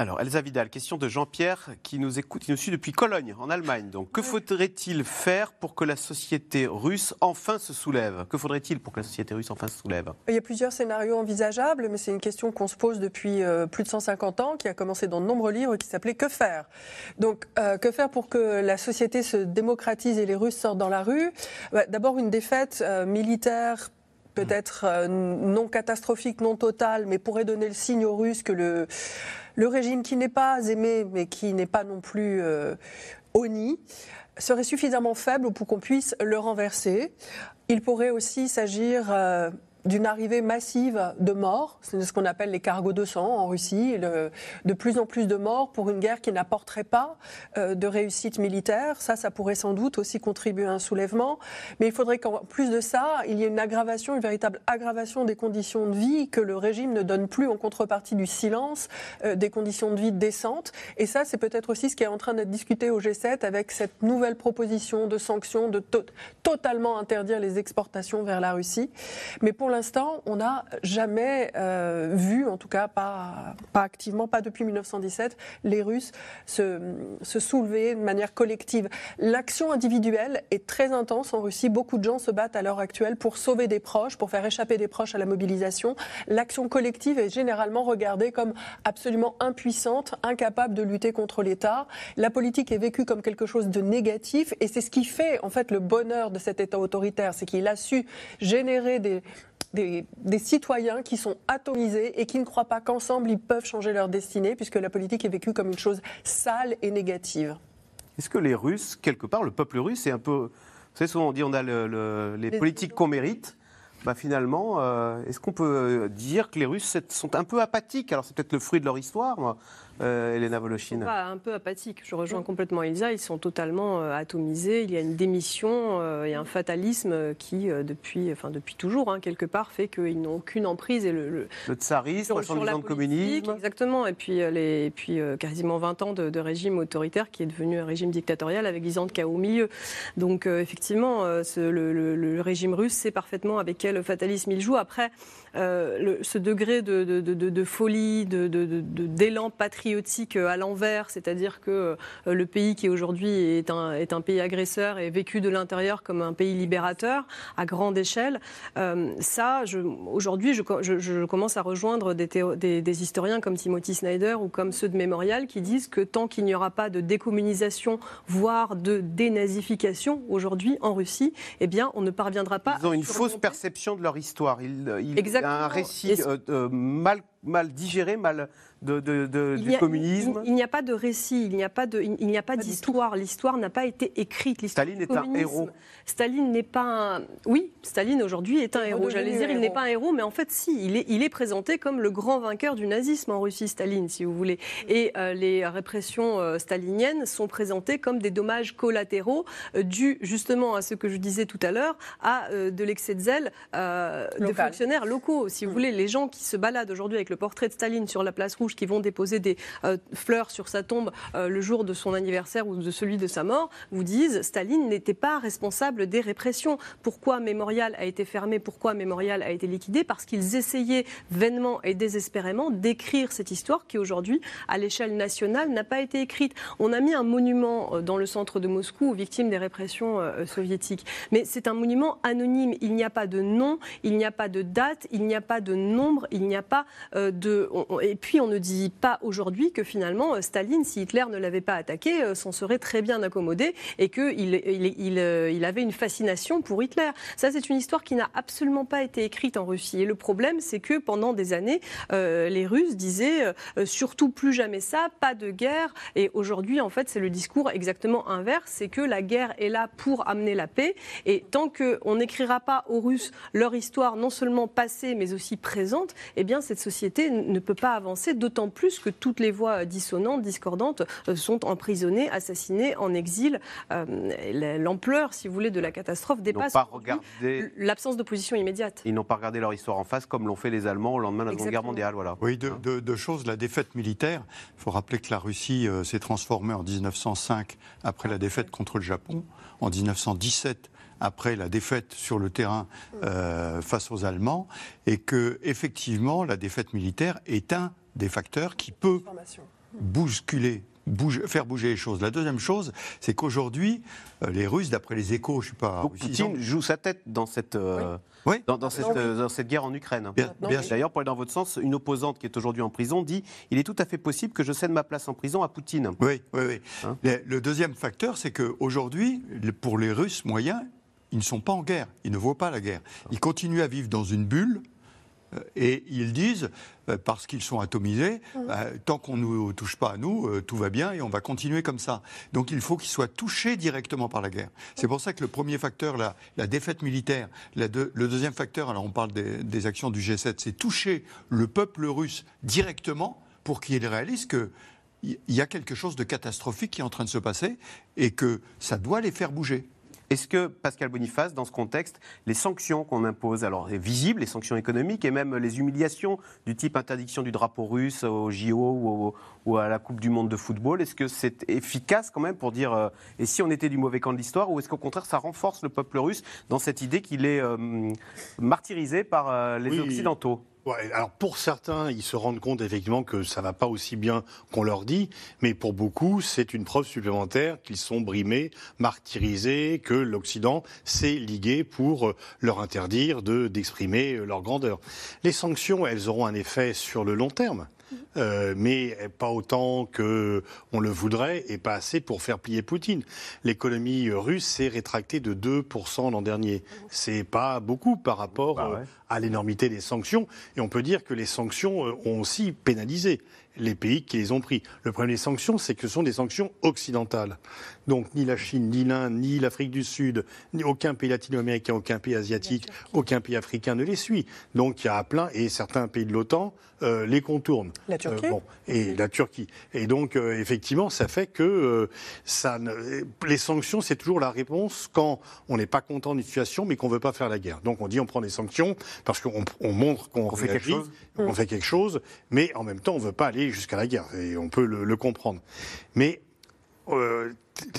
Alors, Elsa Vidal, question de Jean-Pierre qui nous écoute, qui nous suit depuis Cologne, en Allemagne. Donc, que faudrait-il faire pour que la société russe enfin se soulève? Que faudrait-il pour que la société russe enfin se soulève? Il y a plusieurs scénarios envisageables, mais c'est une question qu'on se pose depuis euh, plus de 150 ans, qui a commencé dans de nombreux livres, qui s'appelait Que faire Donc, euh, que faire pour que la société se démocratise et les Russes sortent dans la rue? Bah, D'abord, une défaite euh, militaire peut-être euh, non catastrophique, non totale, mais pourrait donner le signe aux Russes que le, régime qui n'est pas aimé, mais qui n'est pas non plus euh, honni, serait suffisamment faible pour qu'on puisse le renverser. Il pourrait aussi s'agir euh, d'une arrivée massive de morts, c'est ce qu'on appelle les cargos de sang en Russie, de plus en plus de morts pour une guerre qui n'apporterait pas euh, de réussite militaire. Ça, ça pourrait sans doute aussi contribuer à un soulèvement. Mais il faudrait qu'en plus de ça, il y ait une aggravation, une véritable aggravation des conditions de vie, que le régime ne donne plus en contrepartie du silence, euh, des conditions de vie décentes. Et ça, c'est peut-être aussi ce qui est en train d'être discuté au G7 avec cette nouvelle proposition de sanctions, de to totalement interdire les exportations vers la Russie. Mais pour on n'a jamais euh, vu, en tout cas pas, pas activement, pas depuis 1917, les Russes se, se soulever de manière collective. L'action individuelle est très intense en Russie. Beaucoup de gens se battent à l'heure actuelle pour sauver des proches, pour faire échapper des proches à la mobilisation. L'action collective est généralement regardée comme absolument impuissante, incapable de lutter contre l'État. La politique est vécue comme quelque chose de négatif et c'est ce qui fait en fait le bonheur de cet État autoritaire, c'est qu'il a su générer des, des, des, citoyens qui sont atomisés et qui ne croient pas qu'ensemble ils peuvent changer leur destinée, puisque la politique est vécue comme une chose sale et négative. Est-ce que les Russes, quelque part, le peuple russe est un peu. Vous savez, souvent on dit on a le, le, les, les, politiques qu'on mérite. Bah finalement, euh, est-ce qu'on peut dire que les Russes sont un peu apathiques? Alors c'est peut-être le fruit de leur histoire, euh, Elena Voloshin pas un peu apathique. Je rejoins complètement Elsa. Ils sont totalement euh, atomisés. Il y a une démission euh, et un fatalisme qui, euh, depuis, enfin, depuis toujours, hein, quelque part, fait qu'ils n'ont aucune emprise. Et le, le, le tsarisme, 70 ans de communisme. Exactement. Et puis, les, et puis quasiment 20 ans de, de, régime autoritaire qui est devenu un régime dictatorial avec 10 ans de chaos au milieu. Donc, effectivement, ce, le, le, régime russe sait parfaitement avec quel fatalisme il joue. Après, ce degré de, de, de folie, d'élan patriotique, patriotique à l'envers, c'est-à-dire que le pays qui aujourd'hui est un, est un pays agresseur est vécu de l'intérieur comme un pays libérateur à grande échelle. Euh, ça, aujourd'hui, je, je, je, commence à rejoindre des, des, des, historiens comme Timothy Snyder ou comme ceux de Mémorial qui disent que tant qu'il n'y aura pas de décommunisation, voire de dénazification aujourd'hui en Russie, eh bien, on ne parviendra pas. Ils ont une fausse perception de leur histoire. Y un récit euh, euh, mal mal digéré, mal de, de, de du a, communisme. Il, il n'y a pas de récit, il n'y a pas de, il n'y a pas, pas d'histoire. L'histoire n'a pas été écrite. Staline est un héros. Staline n'est pas un... Oui, Staline aujourd'hui est un héros. J'allais dire, il n'est pas un héros, mais en fait, si, il est, il est présenté comme le grand vainqueur du nazisme en Russie, Staline, si vous voulez. Et euh, les répressions euh, staliniennes sont présentées comme des dommages collatéraux euh, dus justement à ce que je disais tout à l'heure, à de l'excès de zèle de fonctionnaires locaux. Si vous mmh. voulez, les gens qui se baladent aujourd'hui avec le portrait de Staline sur la place rouge qui vont déposer des euh, fleurs sur sa tombe euh, le jour de son anniversaire ou de celui de sa mort, vous disent Staline n'était pas responsable des répressions. Pourquoi Mémorial a été fermé? Pourquoi Mémorial a été liquidé? Parce qu'ils essayaient vainement et désespérément d'écrire cette histoire qui aujourd'hui, à l'échelle nationale, n'a pas été écrite. On a mis un monument euh, dans le centre de Moscou aux victimes des répressions soviétiques. Mais c'est un monument anonyme. Il n'y a pas de nom, il n'y a pas de date, il n'y a pas de nombre, il n'y a pas de. Et puis on ne dit pas aujourd'hui que finalement Staline, si Hitler ne l'avait pas attaqué, s'en serait très bien accommodé et qu'il il, il, avait une fascination pour Hitler. Ça, c'est une histoire qui n'a absolument pas été écrite en Russie. Et le problème, c'est que pendant des années, les Russes disaient surtout plus jamais ça, pas de guerre. Et aujourd'hui, en fait, c'est le discours exactement inverse, c'est que la guerre est là pour amener la paix. Et tant qu'on n'écrira pas aux Russes leur histoire, non seulement passée, mais aussi présente, eh bien, cette société ne peut pas avancer, d'autant plus que toutes les voix dissonantes, discordantes, sont emprisonnées, assassinées, en exil. L'ampleur, si vous voulez, de la catastrophe dépasse l'absence d'opposition immédiate. Ils n'ont pas regardé leur histoire en face comme l'ont fait les Allemands au lendemain de la Seconde Guerre mondiale. Voilà. Oui, deux, choses. La défaite militaire, il faut rappeler que la Russie s'est transformée en 1905 après la défaite contre le Japon. En 1917, après la défaite sur le terrain euh, face aux Allemands, et que effectivement la défaite militaire est un des facteurs qui peut bousculer faire bouger les choses. La deuxième chose, c'est qu'aujourd'hui, euh, les Russes, d'après les échos, je ne suis pas. Poutine joue sa tête dans cette, euh, Dans, cette, dans, cette, guerre en Ukraine. D'ailleurs, pour aller dans votre sens, une opposante qui est aujourd'hui en prison dit il est tout à fait possible que je cède ma place en prison à Poutine. Oui, oui, oui. Hein le deuxième facteur, c'est qu'aujourd'hui, pour les Russes moyens, ils ne sont pas en guerre, ils ne voient pas la guerre. Ils continuent à vivre dans une bulle. Euh, et ils disent, euh, parce qu'ils sont atomisés, mmh. euh, tant qu'on ne nous touche pas à nous, tout va bien et on va continuer comme ça. Donc il faut qu'ils soient touchés directement par la guerre. C'est pour ça que le premier facteur, la, la défaite militaire, le deuxième facteur, alors on parle des, des actions du G7, c'est toucher le peuple russe directement pour qu'il réalise que il y a quelque chose de catastrophique qui est en train de se passer et que ça doit les faire bouger. Est-ce que, Pascal Boniface, dans ce contexte, les sanctions qu'on impose, alors visibles, les sanctions économiques et même les humiliations du type interdiction du drapeau russe au JO ou, à la Coupe du Monde de football, est-ce que c'est efficace quand même pour dire euh, et si on était du mauvais camp de l'histoire ou est-ce qu'au contraire ça renforce le peuple russe dans cette idée qu'il est euh, martyrisé par euh, les Occidentaux? Alors pour certains, ils se rendent compte effectivement que ça va pas aussi bien qu'on leur dit, mais pour beaucoup, c'est une preuve supplémentaire qu'ils sont brimés, martyrisés, que l'Occident s'est ligué pour leur interdire de d'exprimer leur grandeur. Les sanctions, elles auront un effet sur le long terme. Euh, mais pas autant que on le voudrait et pas assez pour faire plier Poutine. L'économie russe s'est rétractée de 2% l'an dernier. C'est pas beaucoup par rapport bah euh, à l'énormité des sanctions. Et on peut dire que les sanctions euh, ont aussi pénalisé les pays qui les ont pris. Le problème des sanctions, c'est que ce sont des sanctions occidentales. Donc ni la Chine, ni l'Inde, ni l'Afrique du Sud, ni aucun pays latino-américain, aucun pays asiatique, aucun pays africain ne les suit. Donc il y a plein, et certains pays de l'OTAN euh, les contournent. La euh, Turquie bon, Et la Turquie. Et donc euh, effectivement, ça fait que ça les sanctions, c'est toujours la réponse quand on n'est pas content d'une situation, mais qu'on ne veut pas faire la guerre. Donc on dit on prend des sanctions parce qu'on montre qu'on fait quelque chose. On fait quelque chose, mais en même temps, on ne veut pas aller jusqu'à la guerre. Et on peut le, comprendre. Mais euh,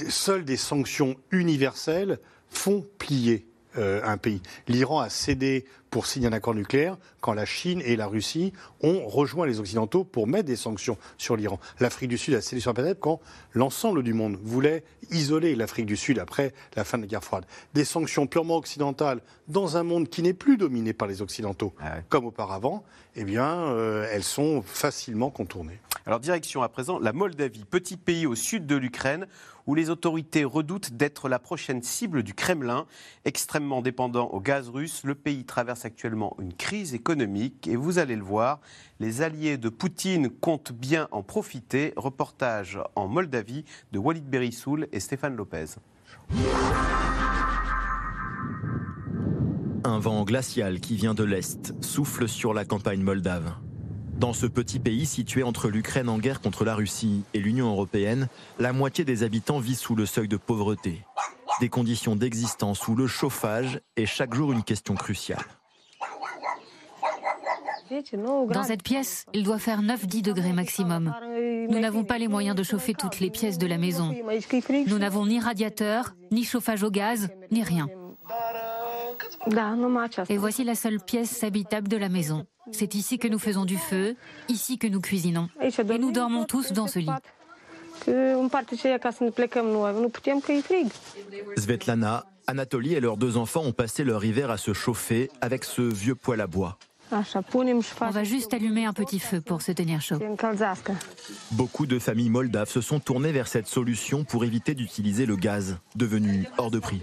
seules des sanctions universelles font plier euh, un pays. L'Iran a cédé pour signer un accord nucléaire quand la Chine et la Russie ont rejoint les Occidentaux pour mettre des sanctions sur l'Iran. L'Afrique du Sud a cédé sur la planète quand l'ensemble du monde voulait isoler l'Afrique du Sud après la fin de la guerre froide. Des sanctions purement occidentales dans un monde qui n'est plus dominé par les Occidentaux ah comme auparavant, eh bien, euh, elles sont facilement contournées. Alors direction à présent la Moldavie, petit pays au sud de l'Ukraine où les autorités redoutent d'être la prochaine cible du Kremlin. Extrêmement dépendant au gaz russe, le pays traverse actuellement une crise économique et vous allez le voir, les alliés de Poutine comptent bien en profiter. Reportage en Moldavie de Walid Berissoul et Stéphane Lopez. Un vent glacial qui vient de l'Est souffle sur la campagne moldave. Dans ce petit pays situé entre l'Ukraine en guerre contre la Russie et l'Union européenne, la moitié des habitants vit sous le seuil de pauvreté. Des conditions d'existence où le chauffage est chaque jour une question cruciale. Dans cette pièce, il doit faire 9-10 degrés maximum. Nous n'avons pas les moyens de chauffer toutes les pièces de la maison. Nous n'avons ni radiateur, ni chauffage au gaz, ni rien. Et voici la seule pièce habitable de la maison. C'est ici que nous faisons du feu, ici que nous cuisinons. Et nous dormons tous dans ce lit. Svetlana, Anatolie et leurs deux enfants ont passé leur hiver à se chauffer avec ce vieux poêle à bois. On va juste allumer un petit feu pour se tenir chaud. Beaucoup de familles moldaves se sont tournées vers cette solution pour éviter d'utiliser le gaz, devenu hors de prix.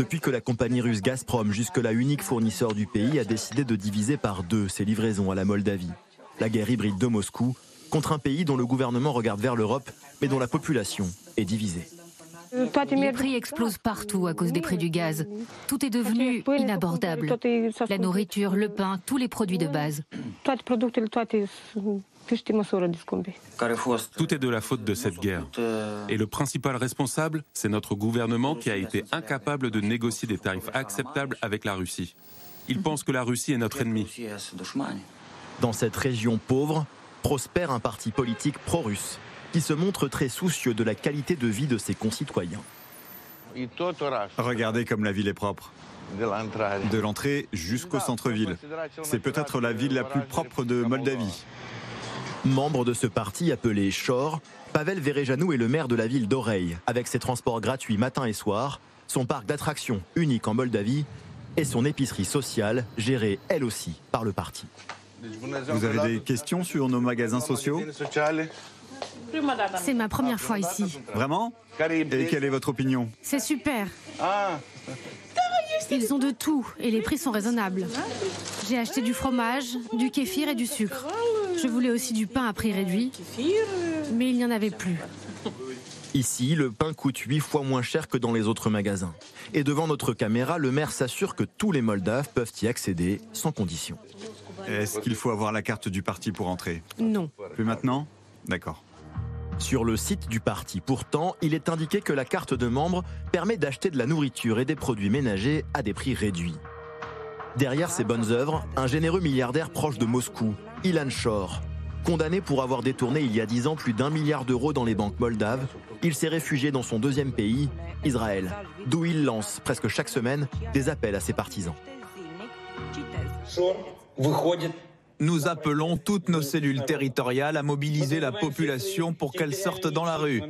Depuis que la compagnie russe Gazprom, jusque-là unique fournisseur du pays, a décidé de diviser par deux ses livraisons à la Moldavie. La guerre hybride de Moscou contre un pays dont le gouvernement regarde vers l'Europe, mais dont la population est divisée. Les prix explosent partout à cause des prix du gaz. Tout est devenu inabordable. La nourriture, le pain, tous les produits de base. Tout est de la faute de cette guerre. Et le principal responsable, c'est notre gouvernement qui a été incapable de négocier des tarifs acceptables avec la Russie. Il pense que la Russie est notre ennemi. Dans cette région pauvre, prospère un parti politique pro-russe qui se montre très soucieux de la qualité de vie de ses concitoyens. Regardez comme la ville est propre. De l'entrée jusqu'au centre-ville. C'est peut-être la ville la plus propre de Moldavie. Membre de ce parti appelé Shor, Pavel Verejanou est le maire de la ville d'Oreille, avec ses transports gratuits matin et soir, son parc d'attractions unique en Moldavie et son épicerie sociale gérée elle aussi par le parti. Vous avez des questions sur nos magasins sociaux C'est ma première fois ici. Vraiment Et quelle est votre opinion C'est super. Ils ont de tout et les prix sont raisonnables. J'ai acheté du fromage, du kéfir et du sucre. Je voulais aussi du pain à prix réduit, mais il n'y en avait plus. Ici, le pain coûte 8 fois moins cher que dans les autres magasins. Et devant notre caméra, le maire s'assure que tous les Moldaves peuvent y accéder sans condition. Est-ce qu'il faut avoir la carte du parti pour entrer? Non. Plus maintenant? D'accord. Sur le site du parti, pourtant, il est indiqué que la carte de membre permet d'acheter de la nourriture et des produits ménagers à des prix réduits. Derrière ces bonnes œuvres, un généreux milliardaire proche de Moscou, Ilan Shor. Condamné pour avoir détourné il y a 10 ans plus d'un milliard d'euros dans les banques moldaves, il s'est réfugié dans son deuxième pays, Israël, d'où il lance presque chaque semaine des appels à ses partisans. Nous appelons toutes nos cellules territoriales à mobiliser la population pour qu'elle sorte dans la rue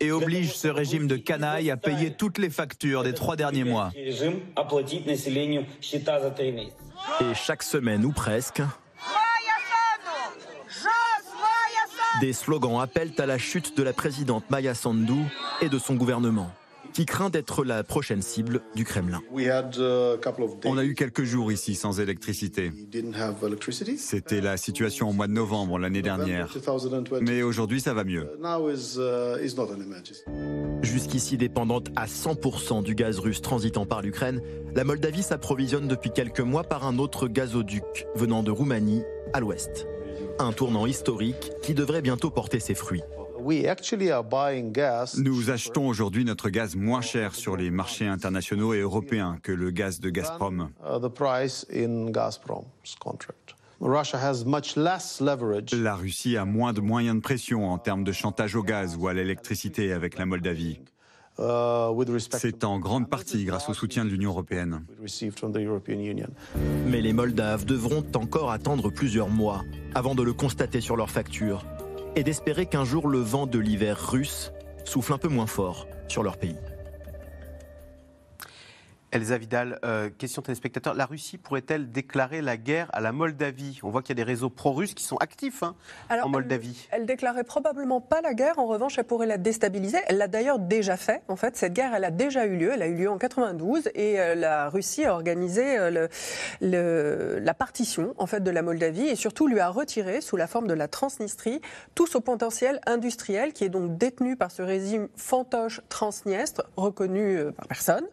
et oblige ce régime de canaille à payer toutes les factures des trois derniers mois. Et chaque semaine ou presque, des slogans appellent à la chute de la présidente Maya Sandu et de son gouvernement qui craint d'être la prochaine cible du Kremlin. On a eu quelques jours ici sans électricité. C'était la situation au mois de novembre l'année dernière. Mais aujourd'hui, ça va mieux. Jusqu'ici dépendante à 100% du gaz russe transitant par l'Ukraine, la Moldavie s'approvisionne depuis quelques mois par un autre gazoduc venant de Roumanie à l'ouest. Un tournant historique qui devrait bientôt porter ses fruits. Nous achetons aujourd'hui notre gaz moins cher sur les marchés internationaux et européens que le gaz de Gazprom. La Russie a moins de moyens de pression en termes de chantage au gaz ou à l'électricité avec la Moldavie. C'est en grande partie grâce au soutien de l'Union européenne. Mais les Moldaves devront encore attendre plusieurs mois avant de le constater sur leurs factures et d'espérer qu'un jour le vent de l'hiver russe souffle un peu moins fort sur leur pays. Elsa Vidal, euh, question téléspectateur. La Russie pourrait-elle déclarer la guerre à la Moldavie? On voit qu'il y a des réseaux pro-russes qui sont actifs hein, en Moldavie. Elle, elle, déclarait probablement pas la guerre. En revanche, elle pourrait la déstabiliser. Elle l'a d'ailleurs déjà fait. En fait, cette guerre, elle a déjà eu lieu. Elle a eu lieu en 92 et euh, la Russie a organisé euh, le, le, la partition en fait de la Moldavie et surtout lui a retiré sous la forme de la Transnistrie tout son potentiel industriel qui est donc détenu par ce régime fantoche transniestre reconnu euh, par personne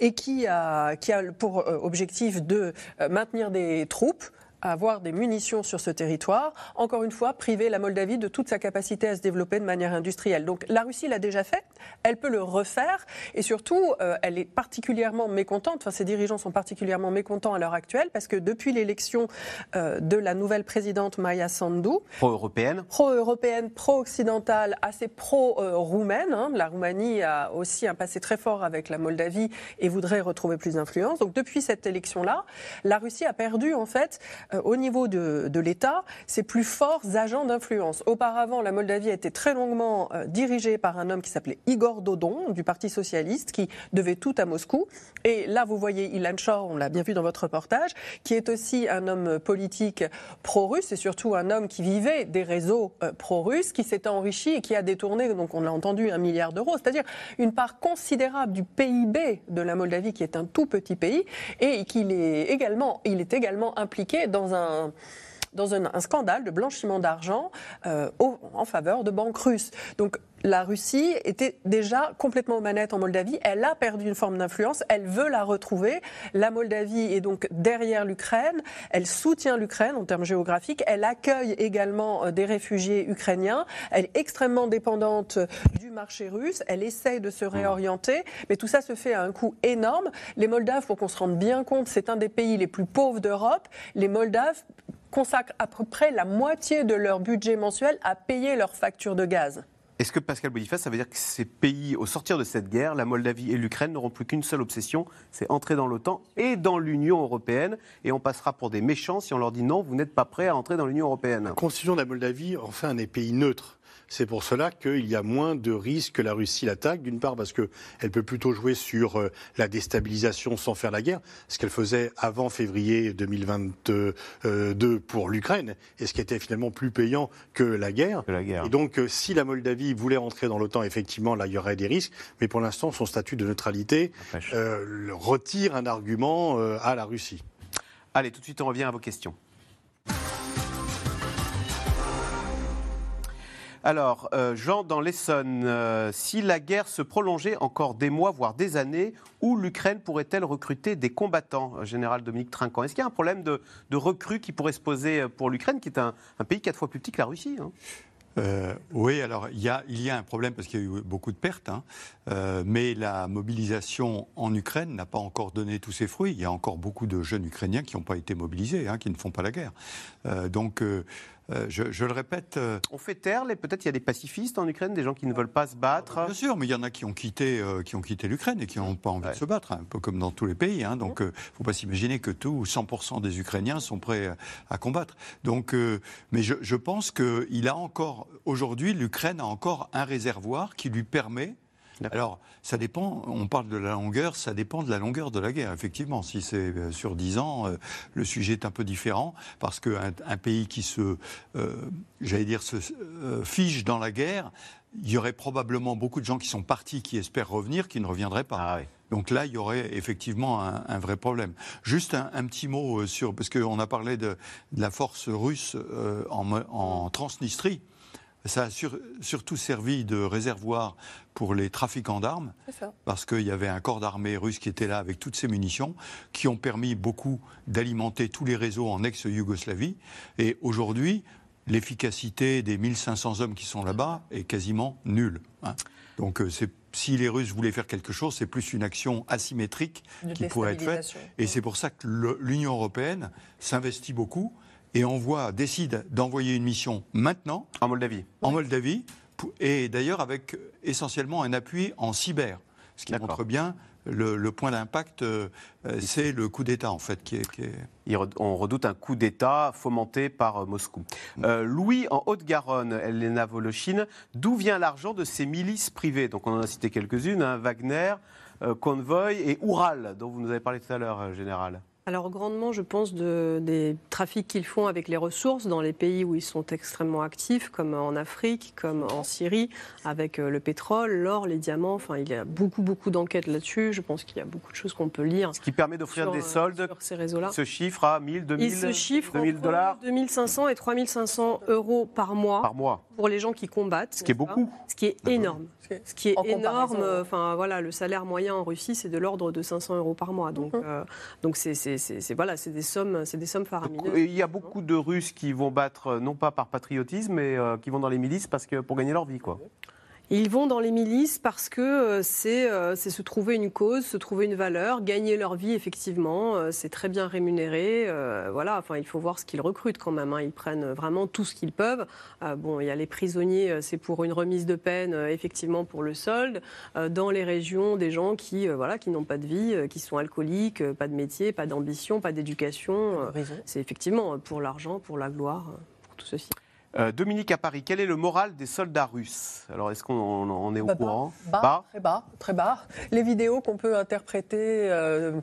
et qui qui a pour objectif de maintenir des troupes avoir des munitions sur ce territoire, encore une fois, priver la Moldavie de toute sa capacité à se développer de manière industrielle. Donc la Russie l'a déjà fait, elle peut le refaire, et surtout, euh, elle est particulièrement mécontente, enfin ses dirigeants sont particulièrement mécontents à l'heure actuelle, parce que depuis l'élection euh, de la nouvelle présidente Maya Sandu, Pro-européenne. pro-européenne, pro-occidentale, assez pro-roumaine, hein, la Roumanie a aussi un passé très fort avec la Moldavie et voudrait retrouver plus d'influence. Donc depuis cette élection-là, la Russie a perdu en fait euh, au niveau de, l'État ses plus forts agents d'influence. Auparavant, la Moldavie a été très longuement euh, dirigée par un homme qui s'appelait Igor Dodon du Parti socialiste, qui devait tout à Moscou. Et là, vous voyez Ilan Shor, on l'a bien vu dans votre reportage, qui est aussi un homme politique pro-russe et surtout un homme qui vivait des réseaux euh, pro-russes, qui s'est enrichi et qui a détourné, donc on l'a entendu, un milliard d'euros, c'est-à-dire une part considérable du PIB de la Moldavie, qui est un tout petit pays, et qu'il est également impliqué dans un dans un, un scandale de blanchiment d'argent euh, en faveur de banques russes. Donc la Russie était déjà complètement aux manettes en Moldavie. Elle a perdu une forme d'influence. Elle veut la retrouver. La Moldavie est donc derrière l'Ukraine. Elle soutient l'Ukraine en termes géographiques. Elle accueille également euh, des réfugiés ukrainiens. Elle est extrêmement dépendante du marché russe. Elle essaye de se réorienter. Mais tout ça se fait à un coût énorme. Les Moldaves, pour qu'on se rende bien compte, c'est un des pays les plus pauvres d'Europe. Les Moldaves consacrent à peu près la moitié de leur budget mensuel à payer leurs factures de gaz. Est-ce que Pascal Boniface, ça veut dire que ces pays, au sortir de cette guerre, la Moldavie et l'Ukraine n'auront plus qu'une seule obsession, c'est entrer dans l'OTAN et dans l'Union européenne, et on passera pour des méchants si on leur dit non, vous n'êtes pas prêts à entrer dans l'Union européenne? La constitution de la Moldavie en fait un des pays neutres. C'est pour cela qu'il y a moins de risques que la Russie l'attaque, d'une part parce qu'elle peut plutôt jouer sur euh, la déstabilisation sans faire la guerre, ce qu'elle faisait avant février 2022 pour l'Ukraine, et ce qui était finalement plus payant que la guerre. Et donc euh, si la Moldavie voulait entrer dans l'OTAN, effectivement, là, il y aurait des risques, mais pour l'instant, son statut de neutralité euh, retire un argument euh, à la Russie. Allez, tout de suite, on revient à vos questions. Alors, euh, Jean, dans l'Essonne, euh, si la guerre se prolongeait encore des mois, voire des années, où l'Ukraine pourrait-elle recruter des combattants, euh, Général Dominique Trinquant? Est-ce qu'il y a un problème de, de recrues qui pourrait se poser pour l'Ukraine, qui est un, pays quatre fois plus petit que la Russie hein? Oui, alors il y, a, un problème parce qu'il y a eu beaucoup de pertes, hein, mais la mobilisation en Ukraine n'a pas encore donné tous ses fruits. Il y a encore beaucoup de jeunes Ukrainiens qui n'ont pas été mobilisés, hein, qui ne font pas la guerre. Donc, euh, je, je le répète. euh, On fait taire, peut-être il y a des pacifistes en Ukraine, des gens qui ne veulent pas se battre. Bien sûr, mais il y en a qui ont quitté, euh, qui ont quitté l'Ukraine et qui n'ont pas envie de se battre, un peu comme dans tous les pays. hein. donc, il ne faut pas s'imaginer que tout 100% des Ukrainiens sont prêts à, combattre. Donc, mais je, je pense qu'il a encore, aujourd'hui, l'Ukraine a encore un réservoir qui lui permet. Alors, ça dépend, on parle de la longueur, ça dépend de la longueur de la guerre, effectivement. Si c'est euh, sur 10 ans, euh, le sujet est un peu différent, parce qu'un un pays qui se, euh, j'allais dire, se euh, fige dans la guerre, il y aurait probablement beaucoup de gens qui sont partis, qui espèrent revenir, qui ne reviendraient pas. Donc là, il y aurait effectivement un, un vrai problème. Juste un, un petit mot sur, parce qu'on a parlé de, de la force russe en Transnistrie. Ça a sur- surtout servi de réservoir pour les trafiquants d'armes parce qu'il y avait un corps d'armée russe qui était là avec toutes ses munitions, qui ont permis beaucoup d'alimenter tous les réseaux en ex-Yougoslavie. Et aujourd'hui, l'efficacité des 1500 hommes qui sont là-bas est quasiment nulle. hein. Donc euh, si les Russes voulaient faire quelque chose, c'est plus une action asymétrique De qui pourrait être faite. Et c'est pour ça que l'Union européenne s'investit beaucoup et envoie, décide d'envoyer une mission maintenant. En Moldavie. En Moldavie. Et d'ailleurs avec essentiellement un appui en cyber. Ce qui montre bien le, le point d'impact, euh, c'est le coup d'État en fait qui est. qui On redoute un coup d'État fomenté par euh, Moscou. Euh, Louis, en Haute-Garonne, Elena Volochine, d'où vient l'argent de ces milices privées? Donc on en a cité quelques-unes, hein, Wagner, euh, Convoy et Oural, dont vous nous avez parlé tout à l'heure, Général. Alors grandement, je pense, de- des trafics qu'ils font avec les ressources dans les pays où ils sont extrêmement actifs, comme en Afrique, comme en Syrie, avec euh, le pétrole, l'or, les diamants. Enfin, il y a beaucoup, beaucoup d'enquêtes là-dessus. Je pense qu'il y a beaucoup de choses qu'on peut lire. Ce qui permet d'offrir des euh, soldes sur ces réseaux-là. ce chiffre à 1000, 2000, Il se chiffre 2000 entre dollars 2500 et 3500 euros par mois, par mois. pour les gens qui combattent. Ce qui est beaucoup. Ce qui est énorme. Ce qui est En énorme. Enfin, voilà, le salaire moyen en Russie, c'est de l'ordre de 500 euros par mois. Donc, Mhm. euh, donc c'est c'est- voilà, c'est des sommes, c'est des sommes faramineuses. Il y a beaucoup de Russes qui vont battre, non pas par patriotisme, mais euh, qui vont dans les milices parce que, pour gagner leur vie. Quoi. Ils vont dans les milices parce que euh, c'est euh, c'est se trouver une cause, se trouver une valeur, gagner leur vie effectivement. euh, c'est très bien rémunéré. euh, voilà, enfin il faut voir ce qu'ils recrutent quand même. hein. Ils prennent vraiment tout ce qu'ils peuvent. Euh, bon, il y a les prisonniers, c'est pour une remise de peine, effectivement pour le solde. Euh, dans les régions, des gens qui voilà qui n'ont pas de vie, qui sont alcooliques, pas de métier, pas d'ambition, pas d'éducation. c'est effectivement pour l'argent, pour la gloire, pour tout ceci. Euh, Dominique à Paris, quel est le moral des soldats russes? Alors, est-ce qu'on on- on est au Bah, bas, courant? bas, très bas, très bas. Les vidéos qu'on peut interpréter, euh,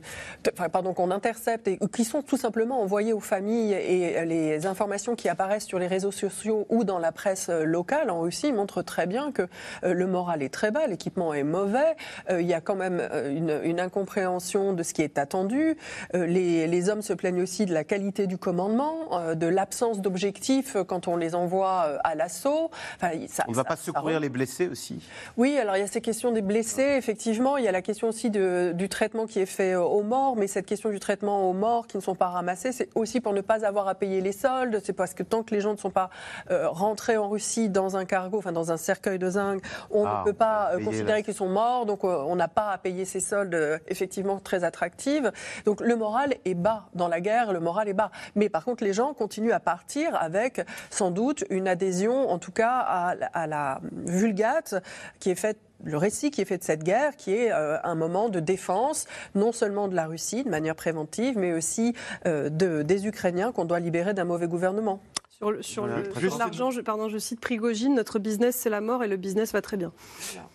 enfin, pardon, qu'on intercepte et qui sont tout simplement envoyées aux familles et les informations qui apparaissent sur les réseaux sociaux ou dans la presse euh, locale en Russie montrent très bien que euh, le moral est très bas, l'équipement est mauvais, euh, il y a quand même euh, une, une incompréhension de ce qui est attendu. Euh, les, les hommes se plaignent aussi de la qualité du commandement, euh, de l'absence d'objectifs quand on les envoie euh, à l'assaut. Enfin, On ne va pas secourir les blessés aussi? Oui, alors il y a ces questions des blessés, effectivement. Il y a la question aussi de- du traitement qui est fait euh, aux morts, mais cette question du traitement aux morts qui ne sont pas ramassés, c'est aussi pour ne pas avoir à payer les soldes. C'est parce que tant que les gens ne sont pas euh, rentrés en Russie dans un cargo, enfin dans un cercueil de zinc, on Ah, ne peut pas euh, considérer la- qu'ils sont morts, donc euh, on n'a pas à payer ces soldes effectivement très attractives. Donc le moral est bas dans la guerre, le moral est bas. Mais par contre, les gens continuent à partir avec sans doute une adhésion, en tout cas à, la- vulgate qui est faite le récit qui est fait de cette guerre, qui est euh, un moment de défense, non seulement de la Russie de manière préventive, mais aussi euh, de- des Ukrainiens qu'on doit libérer d'un mauvais gouvernement. Sur le- sur Voilà, le- très sur bien. l'argent, je, pardon, je cite Prigogine, notre business c'est la mort et le business va très bien.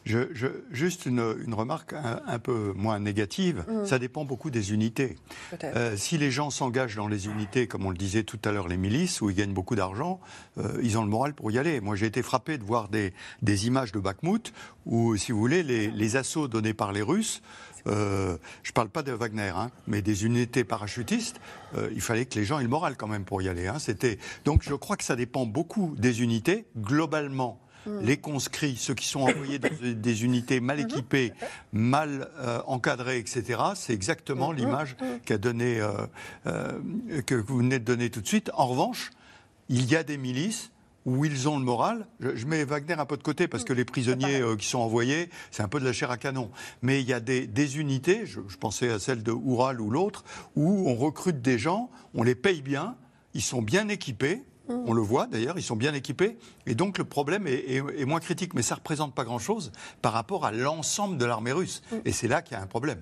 Je, je- juste une, une remarque un, un peu moins négative. Mm. Ça dépend beaucoup des unités. Euh, si les gens s'engagent dans les unités, comme on le disait tout à l'heure, les milices, où ils gagnent beaucoup d'argent, euh, ils ont le moral pour y aller. Moi, j'ai été frappé de voir des, des images de Bakhmut où, si vous voulez, les, les assauts donnés par les Russes. Euh, je ne parle pas de Wagner, hein, mais des unités parachutistes. euh, il fallait que les gens aient le moral quand même pour y aller. hein. C'était donc je crois que ça dépend beaucoup des unités. Globalement, les conscrits, ceux qui sont envoyés dans des- unités mal équipées, mal euh, encadrées, etc., c'est exactement l'image qu'a donné, que vous venez de donner tout de suite. En revanche, il y a des milices où ils ont le moral. Je, je mets Wagner un peu de côté parce que les prisonniers euh, qui sont envoyés, c'est un peu de la chair à canon. Mais il y a des, des unités, je, je pensais à celle de Oural ou l'autre, où on recrute des gens, on les paye bien, ils sont bien équipés. On le voit d'ailleurs, ils sont bien équipés. Et donc le problème est, est- est moins critique. Mais ça ne représente pas grand-chose par rapport à l'ensemble de l'armée russe. Et c'est là qu'il y a un problème.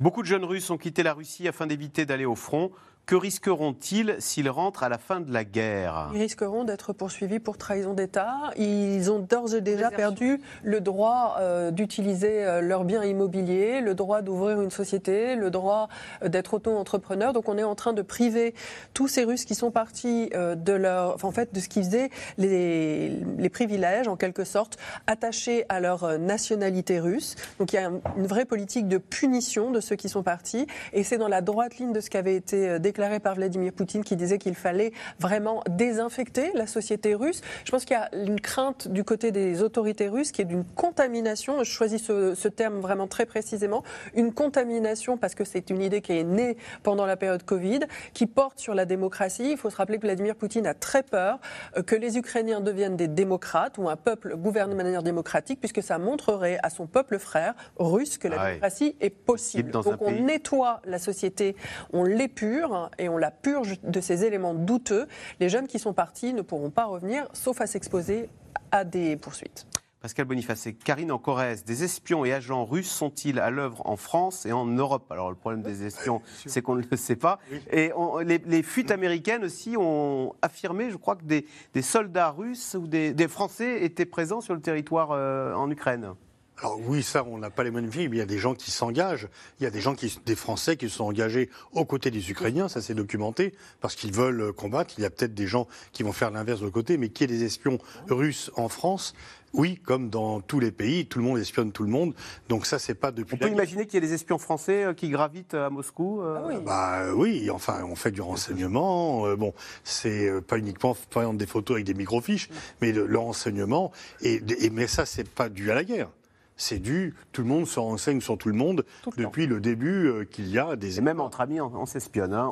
Beaucoup de jeunes Russes ont quitté la Russie afin d'éviter d'aller au front. Que risqueront-ils s'ils rentrent à la fin de la guerre? Ils risqueront d'être poursuivis pour trahison d'État. Ils ont d'ores et déjà perdu le droit euh, d'utiliser euh, leurs biens immobiliers, le droit d'ouvrir une société, le droit euh, d'être auto-entrepreneur. Donc on est en train de priver tous ces Russes qui sont partis euh, de leur, enfin, en fait, de ce qu'ils faisaient, les, les privilèges en quelque sorte attachés à leur nationalité russe. Donc il y a un- une vraie politique de punition de ceux qui sont partis, et c'est dans la droite ligne de ce qui avait été euh, déclaré par Vladimir Poutine, qui disait qu'il fallait vraiment désinfecter la société russe. Je pense qu'il y a une crainte du côté des autorités russes qui est d'une contamination. Je choisis ce, ce terme vraiment très précisément, une contamination parce que c'est une idée qui est née pendant la période Covid, qui porte sur la démocratie. Il faut se rappeler que Vladimir Poutine a très peur euh, que les Ukrainiens deviennent des démocrates ou un peuple gouverné de manière démocratique, puisque ça montrerait à son peuple frère russe que la Ah ouais. démocratie est possible. Donc on pays. nettoie la société, on l'épure et on la purge de ces éléments douteux. Les jeunes qui sont partis ne pourront pas revenir, sauf à s'exposer à des poursuites. Pascal Boniface et Karine en Corrèze, des espions et agents russes sont-ils à l'œuvre en France et en Europe? Alors le problème des espions, c'est qu'on ne le sait pas. Et on- les, les fuites américaines aussi ont affirmé, je crois, que des, des soldats russes ou des, des Français étaient présents sur le territoire euh, en Ukraine. Alors oui, ça, on n'a pas les mêmes vies, mais il y a des gens qui s'engagent. Il y a des gens qui, des Français qui se sont engagés aux côtés des Ukrainiens, ça c'est documenté, parce qu'ils veulent euh, combattre. Il y a peut-être des gens qui vont faire l'inverse de l'autre côté, mais qu'il y ait des espions russes en France, oui, comme dans tous les pays, tout le monde espionne tout le monde. Donc ça, c'est pas depuis. On peut imaginer qu'il y ait des espions français euh, qui gravitent à Moscou euh, Bah euh, oui, enfin, on fait du renseignement. euh, bon, c'est euh, pas uniquement par exemple des photos avec des microfiches, mais le, le renseignement. Et, et mais ça, c'est pas dû à la guerre. C'est dû, tout le monde se renseigne sur tout le monde depuis le début euh, qu'il y a des... Et même entre amis, on, s'espionne. Hein.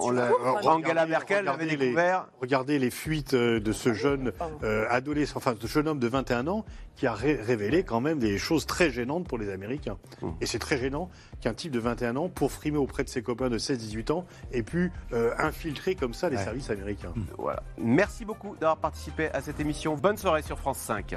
Angela Merkel avait découvert... regardez les fuites euh, de ce jeune euh, adolescent, enfin ce jeune homme de 21 ans qui a révélé quand même des choses très gênantes pour les Américains. Mmh. Et c'est très gênant qu'un type de 21 ans, pour frimer auprès de ses copains de 16-18 ans, ait pu infiltrer comme ça les services américains. Voilà. Merci beaucoup d'avoir participé à cette émission. Bonne soirée sur France 5.